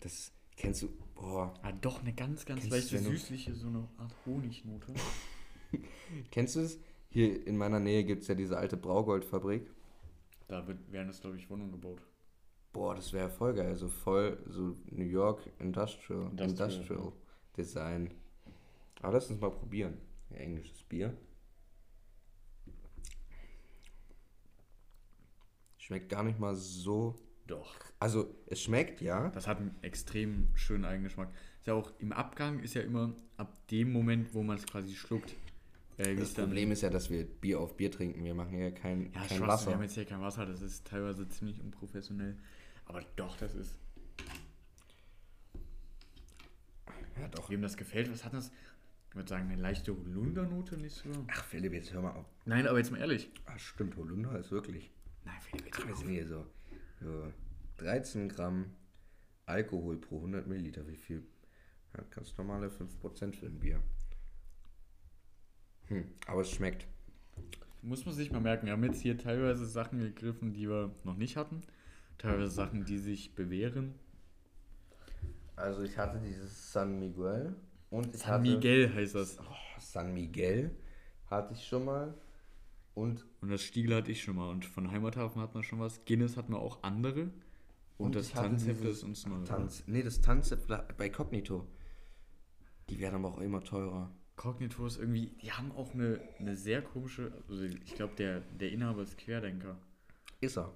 Das kennst du, boah, Ah, doch eine ganz, ganz leichte, süßliche, so eine Art Honignote. kennst du es? Hier in meiner Nähe gibt es ja diese alte Braugoldfabrik. Da wird, werden es, glaube ich, Wohnungen gebaut. Boah, das wäre voll geil, so voll so New York Industrial, Industrial, Industrial, Design. Aber lass uns mal probieren. Ja, englisches Bier. Schmeckt gar nicht mal so. Doch. Also, es schmeckt, ja. Das hat einen extrem schönen Eigengeschmack. Ist ja auch im Abgang ist ja immer ab dem Moment, wo man es quasi schluckt. Äh, Das Problem ist ja, dass wir Bier auf Bier trinken. Wir machen ja kein, Ja, kein Wasser. wir haben jetzt hier kein Wasser, das ist teilweise ziemlich unprofessionell. Aber doch, das ist. Ja, doch. Wem das gefällt, was hat das? Ich würde sagen, eine leichte Holundernote nicht so. Ach, Philipp, jetzt hör mal auf. Nein, aber jetzt mal ehrlich. Ach, stimmt, Holunder ist wirklich. Nein, Philipp, jetzt Ach, mal so, so 13 Gramm Alkohol pro 100 Milliliter. Wie viel? Ja, ganz normale 5% für ein Bier. Hm, aber es schmeckt. Muss man sich mal merken, wir haben jetzt hier teilweise Sachen gegriffen, die wir noch nicht hatten. Teilweise Sachen, die sich bewähren. Also ich hatte dieses San Miguel und ich San hatte Miguel heißt das. Oh, San Miguel hatte ich schon mal und Und das Stiegel hatte ich schon mal. Und von Heimathafen hatten wir schon was. Guinness hatten wir auch andere. Und, das ich hatte Tanzheft dieses ist uns neu. Tanz, nee, das Tanzheft war bei Cognito. Die werden aber auch immer teurer. Cognito ist irgendwie, die haben auch eine, eine sehr komische, also ich glaube, der, der Inhaber ist Querdenker. Ist er.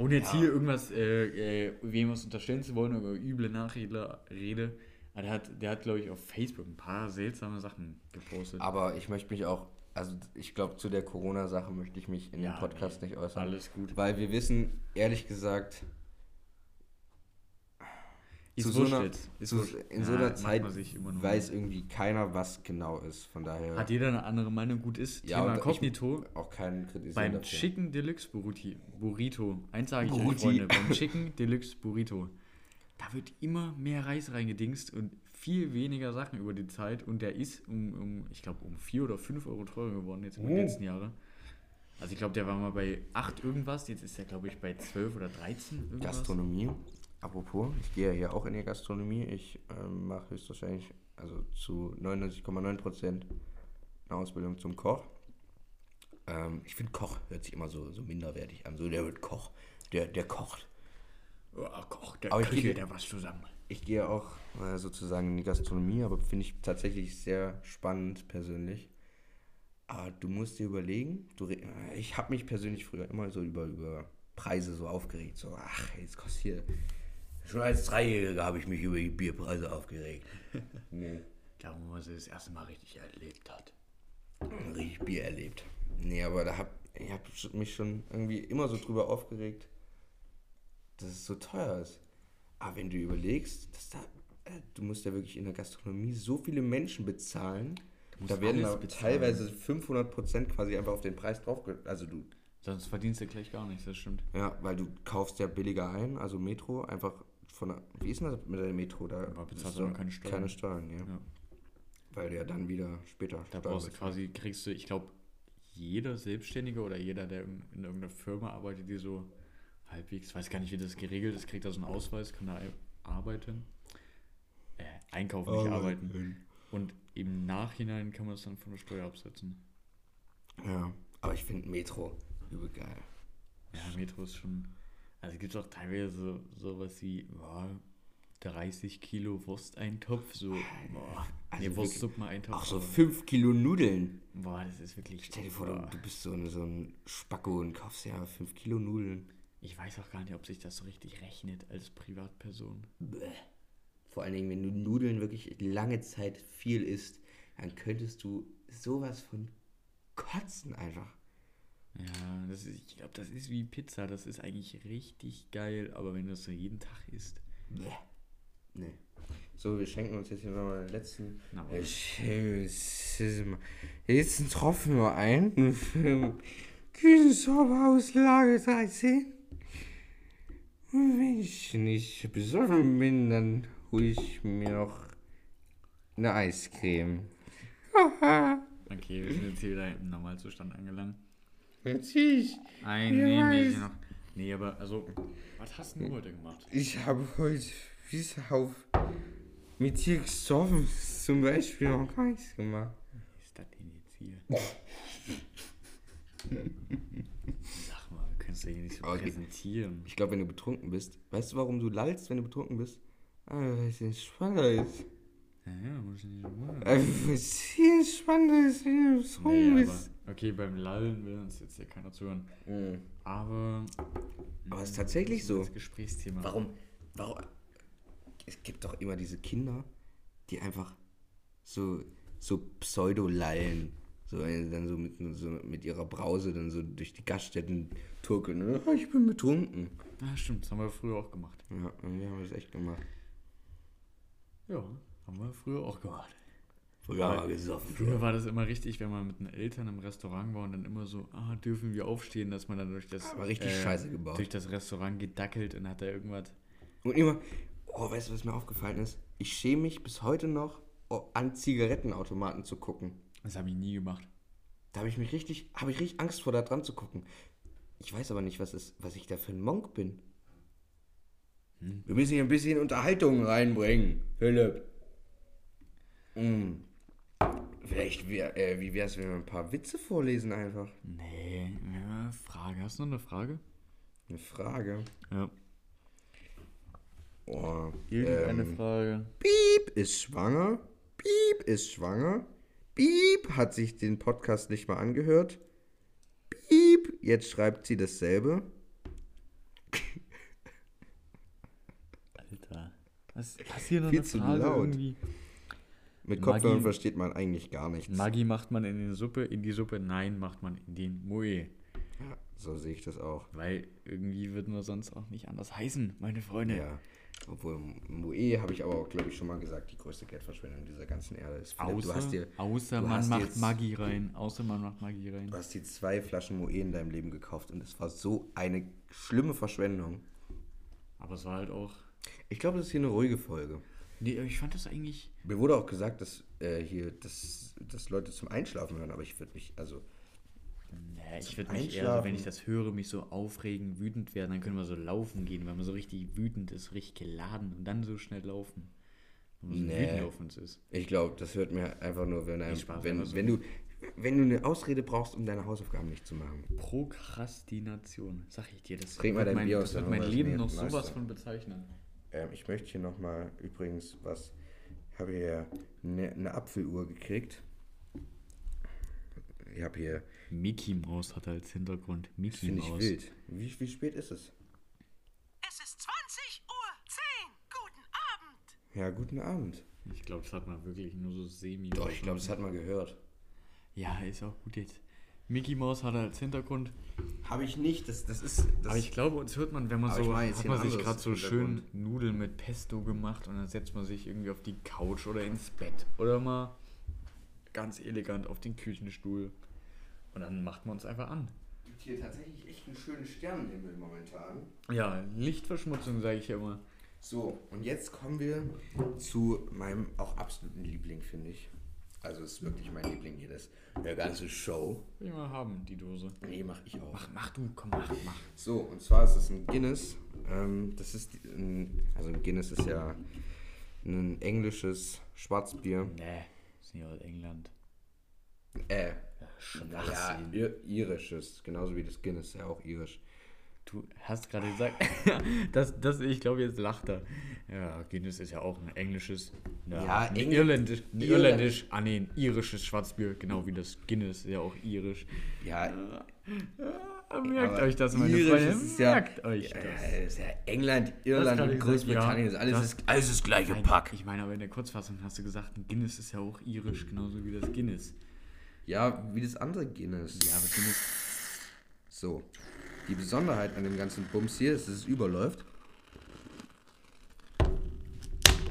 Ohne jetzt Ja. hier irgendwas, äh, äh, wem was unterstellen zu wollen, oder üble Nachrede, Rede, aber der hat, der hat glaube ich, auf Facebook ein paar seltsame Sachen gepostet. Aber ich möchte mich auch, also ich glaube, zu der Corona-Sache möchte ich mich in Ja, dem Podcast nee, nicht äußern. Alles gut. Weil wir wissen, ehrlich gesagt, Ist so einer. Ist zu, in so Ja, einer macht Zeit man sich immer nur- weiß irgendwie keiner, was genau ist. Von daher Hat jeder eine andere Meinung, gut ist. Ja, Thema Cognito. auch keinen kritisieren Beim dafür. Chicken Deluxe Burrito, Burrito, eins sage ich euch, Burriti. Freunde, beim Chicken Deluxe Burrito, da wird immer mehr Reis reingedingst und viel weniger Sachen über die Zeit und der ist um, um ich glaube, um 4 oder 5 Euro teurer geworden jetzt in den Oh. letzten Jahren. Also ich glaube, der war mal bei 8 irgendwas, jetzt ist er glaube ich bei 12 oder 13 irgendwas. Gastronomie. Apropos, ich gehe ja hier auch in die Gastronomie. Ich ähm, mache höchstwahrscheinlich, also zu 99,9% eine Ausbildung zum Koch. Ähm, ich finde, Koch hört sich immer so, so minderwertig an. So, der wird Koch, der, der kocht. Oh, Koch, der Aber gehe- der was zusammen. Ich gehe auch äh, sozusagen in die Gastronomie, aber finde ich tatsächlich sehr spannend persönlich. Aber du musst dir überlegen, du, äh, ich habe mich persönlich früher immer so über, über Preise so aufgeregt. So, ach, jetzt kostet hier. Schon als Dreijähriger habe ich mich über die Bierpreise aufgeregt. nee. Da, wo man sie das erste Mal richtig erlebt hat. Richtig Bier erlebt. Nee, aber da hab ich hab mich schon irgendwie immer so drüber aufgeregt, dass es so teuer ist. Aber wenn du überlegst, dass da, äh, du musst ja wirklich in der Gastronomie so viele Menschen bezahlen, da werden da bezahlen. teilweise 500% quasi einfach auf den Preis drauf, also du, Sonst verdienst du gleich gar nichts, das stimmt. ja, weil du kaufst ja billiger ein, also Metro, einfach von wie ist denn das mit der Metro? Da Aber bezahlst du keine Steuern. Keine Steuern, ja. Ja. Weil du ja dann wieder später Da brauchst du quasi, kriegst du, ich glaube, jeder Selbstständige oder jeder, der in in irgendeiner Firma arbeitet, die so halbwegs, weiß gar nicht, wie das geregelt ist, kriegt da so einen Ausweis, kann da ei- arbeiten. Äh, einkaufen, nicht arbeiten. Und im Nachhinein kann man es dann von der Steuer absetzen. Ja, aber ich finde Metro übel geil. Ja, Metro ist schon. Also gibt es auch teilweise so, sowas wie, ja, 30 Kilo Wursteintopf, so, boah, Also nee, Wurstsuppen-Eintopf. Auch so aber- 5 Kilo Nudeln. Boah, das ist wirklich. Stell dir vor, du, boah. du bist so ein, so ein Spacko und kaufst ja 5 Kilo Nudeln. Ich weiß auch gar nicht, ob sich das so richtig rechnet als Privatperson. Bäh. Vor allen Dingen, wenn du Nudeln wirklich lange Zeit viel isst, dann könntest du sowas von kotzen einfach. Ja, das ist, ich glaube, das ist wie Pizza. Das ist eigentlich richtig geil, aber wenn du es so jeden Tag isst. Bäh. Nee. So, wir schenken uns jetzt hier nochmal den letzten. Na, Ich, jetzt ein Tropfen nur ein. Küchensorbeauslage 13. Und wenn ich nicht besoffen bin, dann hole ich mir noch eine Eiscreme. Okay, wir sind jetzt hier wieder im Normalzustand angelangt. Natürlich. Ein Ja, nehme ich weiß. noch. Nee, aber also, was hast du heute gemacht? Ich habe heute bis auf mit dir gesoffen, zum Beispiel noch gar nichts gemacht. Was ist das denn jetzt hier? Sag mal, du kannst du hier nicht so Okay. präsentieren. Ich glaube, wenn du betrunken bist, weißt du, warum du lallst, wenn du betrunken bist? Ah, weil es entspannter ist. Ja, ja, muss ich nicht machen. Äh, viel ist, du betrunken Nee, aber, okay, beim Lallen will uns jetzt hier keiner zuhören. Mhm. Aber. Aber es ist tatsächlich das so. Als Gesprächsthema. Warum? Warum? Es gibt doch immer diese Kinder, die einfach so, so pseudo-lallen. So, äh, dann so mit, so mit ihrer Brause dann so durch die Gaststätten turkeln. Ah, Ich bin betrunken. Ja, stimmt, das haben wir früher auch gemacht. Ja, irgendwie haben wir das echt gemacht. Ja, haben wir früher auch gemacht. Früher haben wir gesoffen. Früher war das immer richtig, wenn man mit den Eltern im Restaurant war und dann immer so, ah, dürfen wir aufstehen, dass man dann durch das, Aber richtig scheiße gebaut. durch das Restaurant gedackelt und hat da irgendwas. Und immer, oh, weißt du, was mir aufgefallen ist? Ich schäme mich bis heute noch, oh, an Zigarettenautomaten zu gucken. Das habe ich nie gemacht. Da habe ich mich richtig, habe ich richtig Angst vor, da dran zu gucken. Ich weiß aber nicht, was, ist, was ich da für ein Monk bin. Wir müssen hier ein bisschen Unterhaltung reinbringen, Philipp. Hm. Vielleicht, wär, äh, wie wäre es, wenn wir ein paar Witze vorlesen einfach? Nee, ja, Frage. Hast du noch eine Frage? Eine Frage. Ja. Oh, Irgendeine ähm, Frage. Piep ist schwanger. Piep ist schwanger. Piep hat sich den Podcast nicht mal angehört. Piep, jetzt schreibt sie dasselbe. Alter. Was hast hier noch Viel eine zu Frage laut. irgendwie? Mit Maggi- Kopfhörern versteht man eigentlich gar nichts. Maggi macht man in die Suppe, in die Suppe, nein, macht man in den Moe. Ja, so sehe ich das auch. Weil irgendwie würden wir sonst auch nicht anders heißen, meine Freunde. Ja. Obwohl, Moe habe ich aber auch, glaube ich, schon mal gesagt, die größte Geldverschwendung dieser ganzen Erde ist. Philipp, Außer, dir, außer man macht jetzt- Maggi rein. Außer man macht Maggi rein. du hast dir zwei Flaschen Moe in deinem Leben gekauft und es war so eine schlimme Verschwendung. Aber es war halt auch. Ich glaube, das ist hier eine ruhige Folge. Nee, aber ich fand das eigentlich. Mir wurde auch gesagt, dass äh, hier, dass, dass Leute zum Einschlafen hören, aber ich würde mich, also, Nee, ich würde mich eher, so, wenn ich das höre, mich so aufregen, wütend werden, dann können wir so laufen gehen, wenn man so richtig wütend ist, richtig geladen und dann so schnell laufen. Wenn man so Nee. wütend auf uns ist. ich glaube, das hört mir einfach nur, wenn, einem, wenn, so. wenn, du, wenn du eine Ausrede brauchst, um deine Hausaufgaben nicht zu machen. Prokrastination, sag ich dir. Das Trink mal wird dein mein, Bier das aus, wird dann mein das Leben noch sowas von bezeichnen. Ähm, ich möchte hier nochmal übrigens was, ich habe hier eine, eine Apfeluhr gekriegt. Ich habe hier, Mickey Mouse hat als Hintergrund. Mickey finde ich Mouse. wild. Wie, wie spät ist es? Es ist 20 Uhr 10. Guten Abend. Ja, guten Abend. Ich glaube, das hat man wirklich nur so semi. Doch, ich glaube, das hat man gehört. Ja, ist auch gut jetzt. Mickey Mouse hat als Hintergrund. Habe ich nicht, das, das ist, das Aber ich glaube, uns hört man, wenn man so. meine hat man sich gerade so schön. Nudeln mit Pesto gemacht und dann setzt man sich irgendwie auf die Couch oder ins Bett oder mal ganz elegant auf den Küchenstuhl. Und dann macht man uns einfach an. gibt hier tatsächlich echt einen schönen Sternenhimmel momentan. Ja, Lichtverschmutzung sage ich ja immer. So, und jetzt kommen wir zu meinem auch absoluten Liebling, finde ich. Also es ist wirklich mein Liebling hier, das, der ganze Show. Will ich mal haben, die Dose. Nee, mach ich auch. Mach, mach du, komm, mach, mach. So, und zwar ist es ein Guinness. Ähm, das ist, ein, also ein Guinness ist ja ein englisches Schwarzbier. Nee, ist nicht aus England. Äh, Schwachsinn. ir irisches, genauso wie das Guinness, ja auch irisch. Du hast gerade gesagt, das, das, ich glaube, jetzt lacht er. Ja, Guinness ist ja auch ein englisches, ja, Ja, ein Engl- irländisch, ein Irländisch. irländisch, ah nee, ein irisches Schwarzbier, genau wie das Guinness, ist ja auch irisch. Ja, Merkt aber euch das, meine Freunde, ist es ja- merkt euch ja, das. das ist ja England, Irland und gesagt, Großbritannien. ja, ist alles, das- das, alles das gleiche Nein, Pack. Ich meine, aber in der Kurzfassung hast du gesagt, ein Guinness ist ja auch irisch, genauso wie das Guinness. Ja, wie das andere Guinness. Ja, aber Guinness, So. Die Besonderheit an dem ganzen Bums hier ist, dass es überläuft.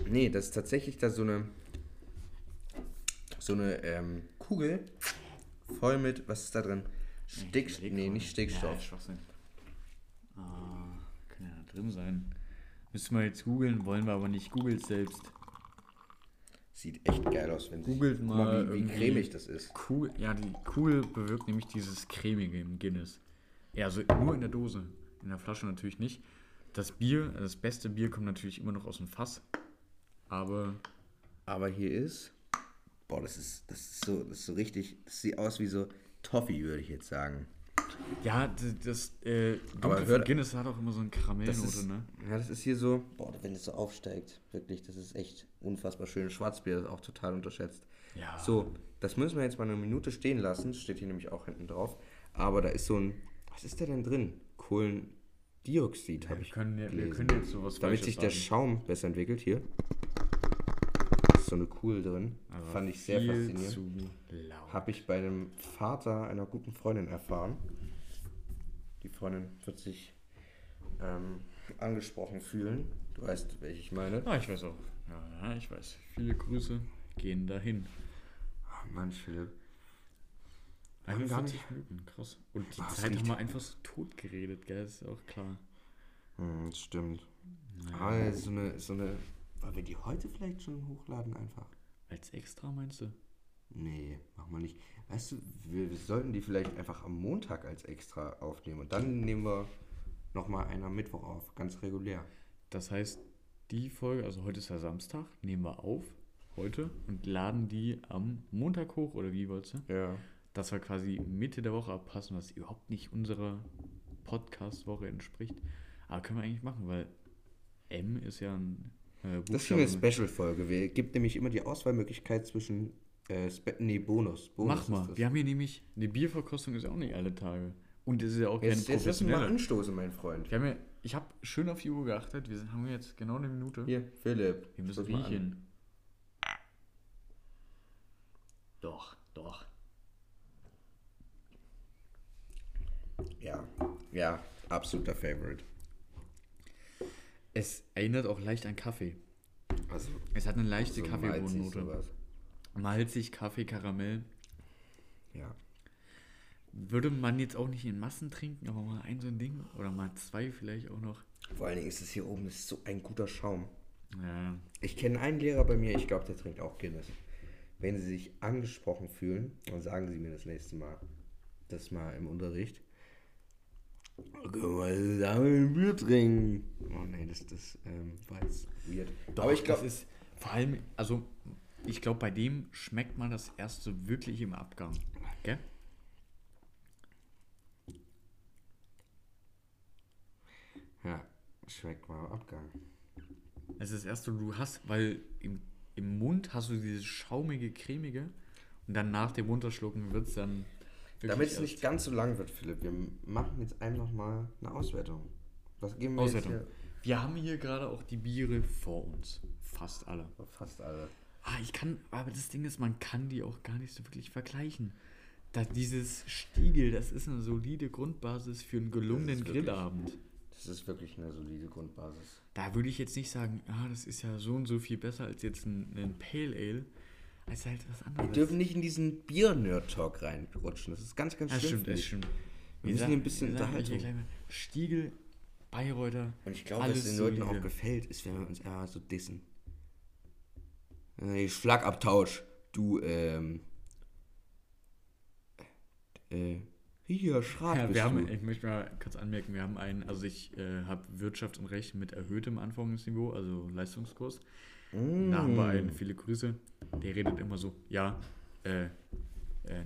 Nee, das ist tatsächlich da so eine so eine ähm, Kugel voll mit, was ist da drin? Stickstoff. Nee, nicht Ja, Stickstoff. Schwachsinn. Ah, kann ja da drin sein. Müssen wir jetzt googeln, wollen wir aber nicht. Googelt selbst. Sieht echt geil aus, wenn. Googelt Guck mal wie, wie cremig das ist. Cool, ja, die Kugel bewirkt nämlich dieses cremige im Guinness. Ja, also nur in der Dose. In der Flasche natürlich nicht. Das Bier, das beste Bier kommt natürlich immer noch aus dem Fass. Aber Aber hier ist. Boah, das ist, das ist so, das ist so richtig. Das sieht aus wie so Toffee, würde ich jetzt sagen. ja, d- das äh, Aber Dunkel von Guinness hat auch immer so Das Karamellnote, ist, ne? Ja, das ist hier so. Boah, wenn es so aufsteigt, wirklich, das ist echt unfassbar schön. Schwarzbier ist auch total unterschätzt. Ja. So, das müssen wir jetzt mal eine Minute stehen lassen. Steht hier nämlich auch hinten drauf. Aber da ist so ein. Was ist da denn drin? Kohlendioxid, habe Wir ich können, ja- wir können jetzt sowas Damit sich der. Schaum besser entwickelt. Hier. Ist so eine Kugel drin. Aber Fand ich sehr faszinierend. Habe ich bei einem Vater einer guten Freundin erfahren. Die Freundin wird sich ähm, angesprochen fühlen. Du weißt, welche ich meine. Ah, ich weiß auch. Ja, ja, ich weiß. Viele Grüße gehen dahin. Ach, Mann, Philipp. Wir haben gar 41 Minuten, krass. Und die Ah, es Zeit haben wir einfach so tot geredet, gell? Ist auch klar. Hm, das stimmt. Aber so eine, so eine. Wollen wir die heute vielleicht schon hochladen einfach? Als extra meinst du? Nee, machen wir nicht. Weißt du, wir, wir sollten die vielleicht einfach am Montag als extra aufnehmen. Und dann nehmen wir nochmal einen am Mittwoch auf. Ganz regulär. Das heißt, die Folge, also heute ist ja Samstag, nehmen wir auf, heute, und laden die am Montag hoch, oder wie wolltest du? Ja. Dass wir quasi Mitte der Woche abpassen, was überhaupt nicht unserer Podcast-Woche entspricht. Aber können wir eigentlich machen, weil M ist ja ein äh, Das ist eine. Special-Folge. Es gibt nämlich immer die Auswahlmöglichkeit zwischen. Äh, Spe nee, Bonus. Bonus Mach mal. Wir haben hier nämlich, eine Bierverkostung ist ja auch nicht alle Tage. Und es ist ja auch keine Jetzt, jetzt lass uns mal professionelle. anstoßen, mein Freund. Wir haben ja, ich habe schön auf die Uhr geachtet. Wir sind- haben jetzt genau eine Minute. Hier, Philipp. Wir müssen riechen. Doch, doch. Ja, ja, absoluter Favorite. Es erinnert auch leicht an Kaffee. Also, Es hat eine leichte so malzig Kaffeebohnennote. Malzig, Kaffee, Karamell. Ja. Würde man jetzt auch nicht in Massen trinken, aber mal ein so ein Ding oder mal zwei vielleicht auch noch. Vor allen Dingen ist es hier oben ist so ein guter Schaum. Ja, Ich kenne einen Lehrer bei mir, ich glaube, der trinkt auch Guinness. Wenn Sie sich angesprochen fühlen, dann sagen Sie mir das nächste Mal. Das mal im Unterricht. Können wir zusammen ein Bier trinken? Oh nee, das, das ähm, war jetzt weird. Doch, Aber ich glaube, das ist vor allem, also ich glaube, bei dem schmeckt man das erst so wirklich im Abgang. Gell? ja, schmeckt mal am Abgang. Es ist erst so, du hast, weil im, im Mund hast du dieses schaumige, cremige und dann nach dem Runterschlucken wird es dann. Wirklich Damit es nicht ganz so lang wird, Philipp, wir machen jetzt einfach mal eine Auswertung. Was geben wir Auswertung. jetzt Wir haben hier gerade auch die Biere vor uns. Fast alle. hier? Fast alle. Ah, ich kann, aber das Ding ist, man kann die auch gar nicht so wirklich vergleichen. Da dieses Stiegel, das ist eine solide Grundbasis für einen gelungenen wirklich- Grillabend. Das ist wirklich eine solide Grundbasis. Da würde ich jetzt nicht sagen, ah, das ist ja so und so viel besser als jetzt ein, ein Pale Ale. Als halt was anderes. Wir dürfen nicht in diesen Bier-Nerd-Talk reinrutschen. Das ist ganz, ganz das schlimm. stimmt, finde das stimmt. Wir müssen hier ein bisschen wir mal Stiegel, Bayreuther. Und ich glaube, was den Leuten auch gefällt, ist, wenn wir uns eher so dissen. Hey, Schlagabtausch. Du, ähm. Äh. Hier, Schrat Ja, wir haben, ich möchte mal kurz anmerken, wir haben einen, also ich äh, habe Wirtschaft und Recht mit erhöhtem Anforderungsniveau, also Leistungskurs. Da haben wir einen, viele Grüße, der redet immer so, ja, äh, äh,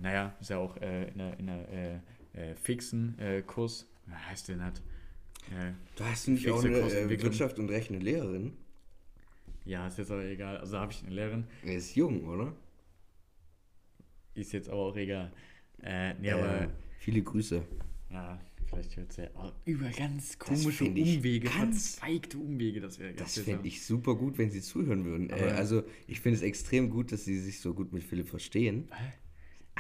naja, ist ja auch äh, in einer, in einer äh, äh, fixen äh, Kurs, wie heißt der nicht? Ja, Du hast nicht auch eine. Wirtschaft und Rechnen Lehrerin? ja, ist jetzt aber egal. Also habe ich eine Lehrerin, Er ist jung, oder? ist jetzt aber auch egal. Nee, aber viele Grüße. ja, vielleicht hört ja aber über ganz komische Umwege, ganz- verzweigte Umwege, das wäre Das fände ich super gut, wenn sie zuhören würden. Äh, also, ich finde es extrem gut, dass sie sich so gut mit Philipp verstehen.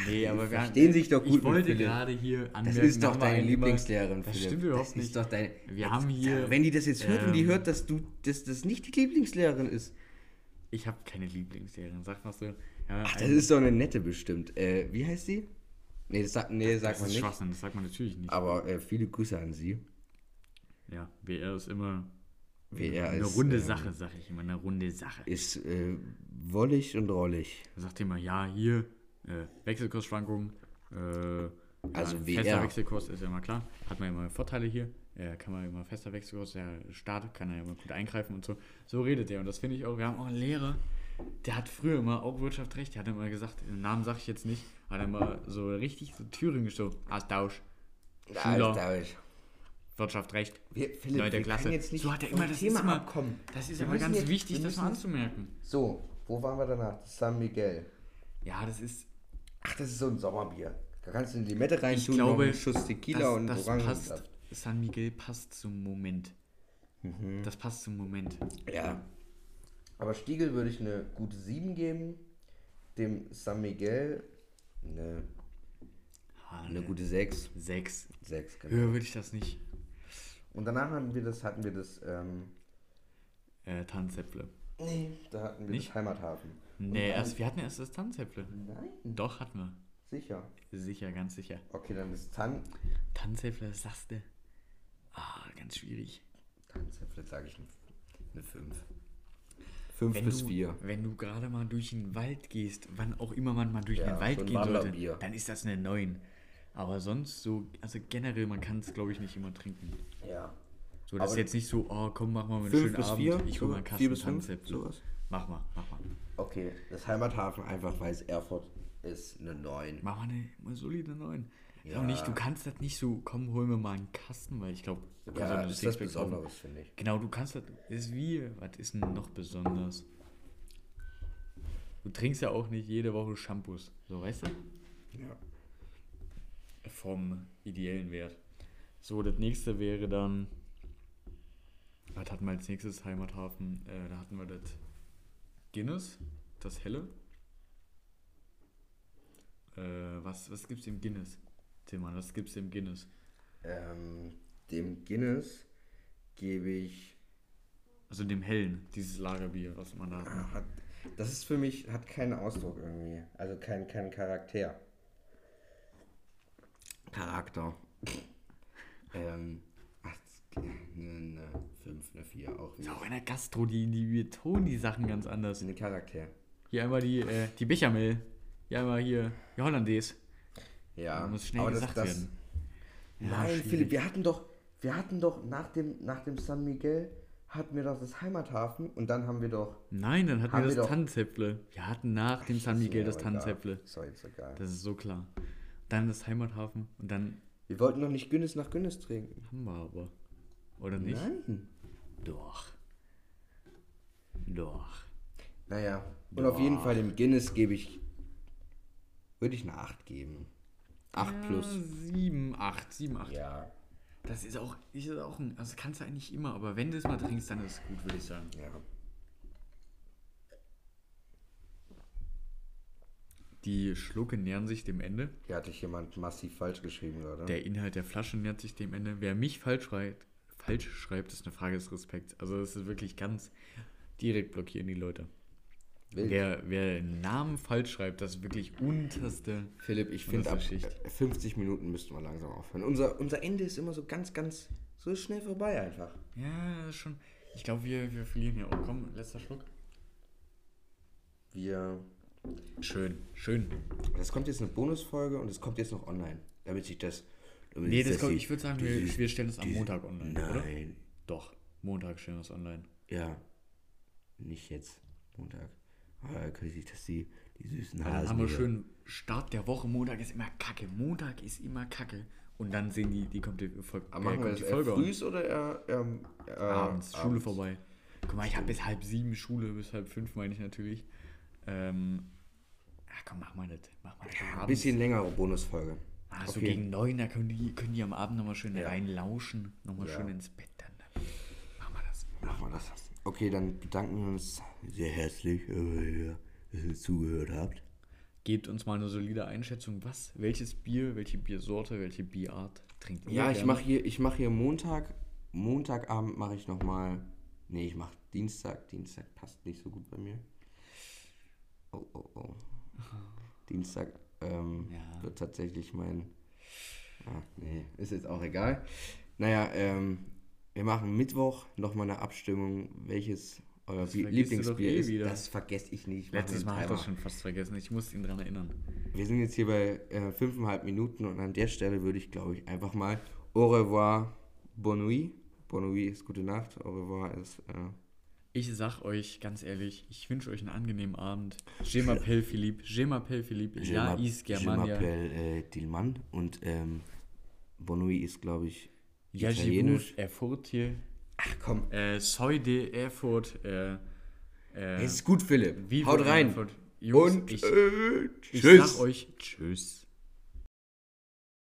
Nee, aber wir verstehen sich doch gut Ich wollte gerade hier Das anmerken, ist doch deine Lieblingslehrerin, Das Philipp. stimmt überhaupt das nicht. Ist doch deine, Wir haben hier- Wenn die das jetzt hört und die ähm, hört, dass du dass das nicht die Lieblingslehrerin ist. Ich habe keine Lieblingslehrerin, sag mal so. Ja, Ach, das ist doch eine nette bestimmt. Äh, wie heißt sie? Nee, das, sagt- nee, sagt das man ist nicht. Schwachsinn, das sagt man natürlich nicht. Aber äh, viele Grüße an sie. Ja, WR ist immer WR eine ist, runde ähm, Sache, sag ich immer, eine runde Sache. Ist äh, wollig und rollig. Da sagt immer, ja, hier, äh, Wechselkursschwankungen, äh, Also ja, WR. fester Wechselkurs ist ja immer klar, hat man immer Vorteile hier, äh, kann man immer fester Wechselkurs, der Staat kann ja immer gut eingreifen und so. So redet der und das finde ich auch, wir haben auch einen Lehrer, der hat früher immer auch Wirtschaftsrecht, der hat immer gesagt, den Namen sage ich jetzt nicht, hat immer so richtig so thüringisch so, Austausch, Schüler, Austausch. Wirtschaftsrecht, Wir, Philipp, wir Klasse. so hat er immer, das Thema ist immer, abkommen. das ist Wir aber ganz jetzt- wichtig, das mal anzumerken. So, wo waren wir danach? San Miguel. Ja, das ist, Ach, das ist so ein Sommerbier. Da kannst du eine Limette rein ich tun, glaube, einen Schuss Tequila das, und das Orangensaft. passt, San Miguel passt zum Moment. Mhm. Das passt zum Moment. Ja. Aber Stiegel würde ich eine gute 7 geben. Dem San Miguel eine, eine ne. gute 6. Sechs. 6, genau. Höher würde ich das nicht. Und danach hatten wir das, hatten wir das, ähm, Äh, Tanzäpfle. nee, da hatten wir Nicht? das Heimathafen. Nee, dann- erst, wir hatten erst das Tanzäpfle. Nein, Doch, hatten wir. sicher. Sicher, ganz sicher. Okay, dann ist Tan Tanzäpfle, was sagst du? Ah, ganz schwierig. Tanzäpfel sage ich eine 5. 5 Wenn bis du, 4. wenn du gerade mal durch den Wald gehst, wann auch immer man mal durch Ja, den Wald gehen sollte, dann ist das eine 9. Aber sonst so, also generell, man kann es glaube ich nicht immer trinken. Ja. So, das ist Aber jetzt nicht so, oh komm, mach mal einen 5 schönen Abend. 4? Ich hol mal einen Kasten 4 bis 5? Tanzäpfle. Sowas? Mach mal, mach mal. Okay, das Heimathafen einfach, weil es Erfurt ist, eine 9. Mach mal eine, eine solide 9. Ja. Auch nicht, du kannst das nicht so, komm, hol mir mal einen Kasten, weil ich glaube, Ja, auch eine ist das. Besonderes, finde ich. Genau, du kannst das, ist wie, was ist denn noch besonders? Du trinkst ja auch nicht jede Woche Shampoos, so weißt du? Ja. Vom ideellen Wert. So, das nächste wäre dann, was hatten wir als nächstes Heimathafen? Äh, da hatten wir das Guinness, das helle. Äh, was, was gibt's im Guinness? Tillmann, was gibt's im Guinness? Ähm, dem Guinness gebe ich. Also dem hellen, dieses Lagerbier, was man da ah, Hat, das ist für mich, hat keinen Ausdruck irgendwie. Also kein, kein Charakter. Charakter. ähm, ach, eine 5, eine 4 auch Ist wieder. auch in der Gastro, die, die betonen die Sachen ganz anders. Eine Charakter. Hier einmal die, äh, die Bechamel. Hier einmal hier die Hollandaise. Ja, Da muss schnell aber gesagt das, das, werden. Ja, Nein, schwierig. Philipp, wir hatten doch, wir hatten doch nach dem, nach dem San Miguel hatten wir doch das Heimathafen und dann haben wir doch. Nein, dann hatten wir wir das doch- Tanzäpfle. Wir hatten nach dem San Ist Miguel das. Tanzäpfle. Ist doch jetzt egal. Das ist so klar. Dann das Heimathafen und dann Wir wollten noch nicht Günnis nach Günnis trinken. haben wir aber. Oder nicht? Nein. Doch. Doch. Naja, und auf jeden Fall dem Guinness gebe ich. Würde ich eine 8 geben. 8 plus. 7, 8, 7, 8. Ja. Das ist auch, ist auch ein, also kannst du eigentlich immer, aber wenn du es mal trinkst, dann ist es gut, würde ich sagen. Ja. Die Schlucke nähern sich dem Ende. Hier hatte ich jemand massiv falsch geschrieben gerade. Der Inhalt der Flasche nähert sich dem Ende. Wer mich falsch schreibt, falsch schreibt, ist eine Frage des Respekts. Also es ist wirklich ganz direkt blockieren die Leute. Wild. Wer, wer Namen falsch schreibt, das ist wirklich unterste. Philipp, ich finde, ab Schicht. äh, 50 Minuten müssten wir langsam aufhören. Unser, unser Ende ist immer so ganz, ganz. So schnell vorbei einfach. Ja, schon. Ich glaube, wir, wir verlieren hier auch. Komm, letzter Schluck. Wir. Schön, schön. Das kommt jetzt eine Bonusfolge und es kommt jetzt noch online. Damit sich das. Damit Nee, das kommt, ich würde sagen, wir, wir stellen das am Montag online, oder? Nein. Doch, Montag stellen wir es online. Ja. Nicht jetzt. Montag. Aber da könnte sich das die Die süßen Dann Hasen. haben wir hier. schön Start der Woche. Montag ist immer kacke. Montag ist immer kacke. Und dann sehen die, die kommt die, Folge, Aber machen wir das die eher frühs oder eher, eher, eher abends, Schule vorbei. Guck mal, ich habe bis halb sieben Schule, bis halb fünf meine ich natürlich. Ähm, ja, komm, mach mal das. Mach mal das Ein abends. bisschen längere Bonusfolge. Ah, so Okay. gegen neun, da können die, können die am Abend nochmal schön Ja. reinlauschen. Nochmal Ja. schön ins Bett dann. Machen wir das. Machen wir das. Okay, dann bedanken wir uns sehr herzlich, äh, dass ihr zugehört habt. Gebt uns mal eine solide Einschätzung, was, welches Bier, welche Biersorte, welche Bierart trinkt ihr Ja, ich mache hier, ich mache hier Montag, Montagabend mache ich nochmal, nee, ich mache Dienstag, Dienstag passt nicht so gut bei mir. Oh, oh, oh. Dienstag ähm, Ja. wird tatsächlich mein, ah, nee, ist jetzt auch egal. Naja, ähm, wir machen Mittwoch nochmal eine Abstimmung, welches euer doch Lieblingsbier eh ist. wieder. Das vergesse ich nicht. Ich Letztes Mal habe ich das schon fast vergessen. Ich muss ihn dran erinnern. Wir sind jetzt hier bei äh, fünfeinhalb Minuten und an der Stelle würde ich, glaube ich, einfach mal Au revoir, bonne nuit. Bonne nuit ist gute Nacht, au revoir ist. Äh, Ich sag euch ganz ehrlich, ich wünsche euch einen angenehmen Abend. Je m'appelle Philippe, je m'appelle Philippe, je ja, is je Germania. m'appelle äh, Dilman und ähm, bonne nuit ist, glaube ich, je italienisch. Erfurt hier. Ach komm, Äh, Soy de Erfurt. Äh, äh, es ist gut, Philipp. Vive Haut rein. Erfurt. Jungs, und ich, äh, ich tschüss. sag euch Tschüss.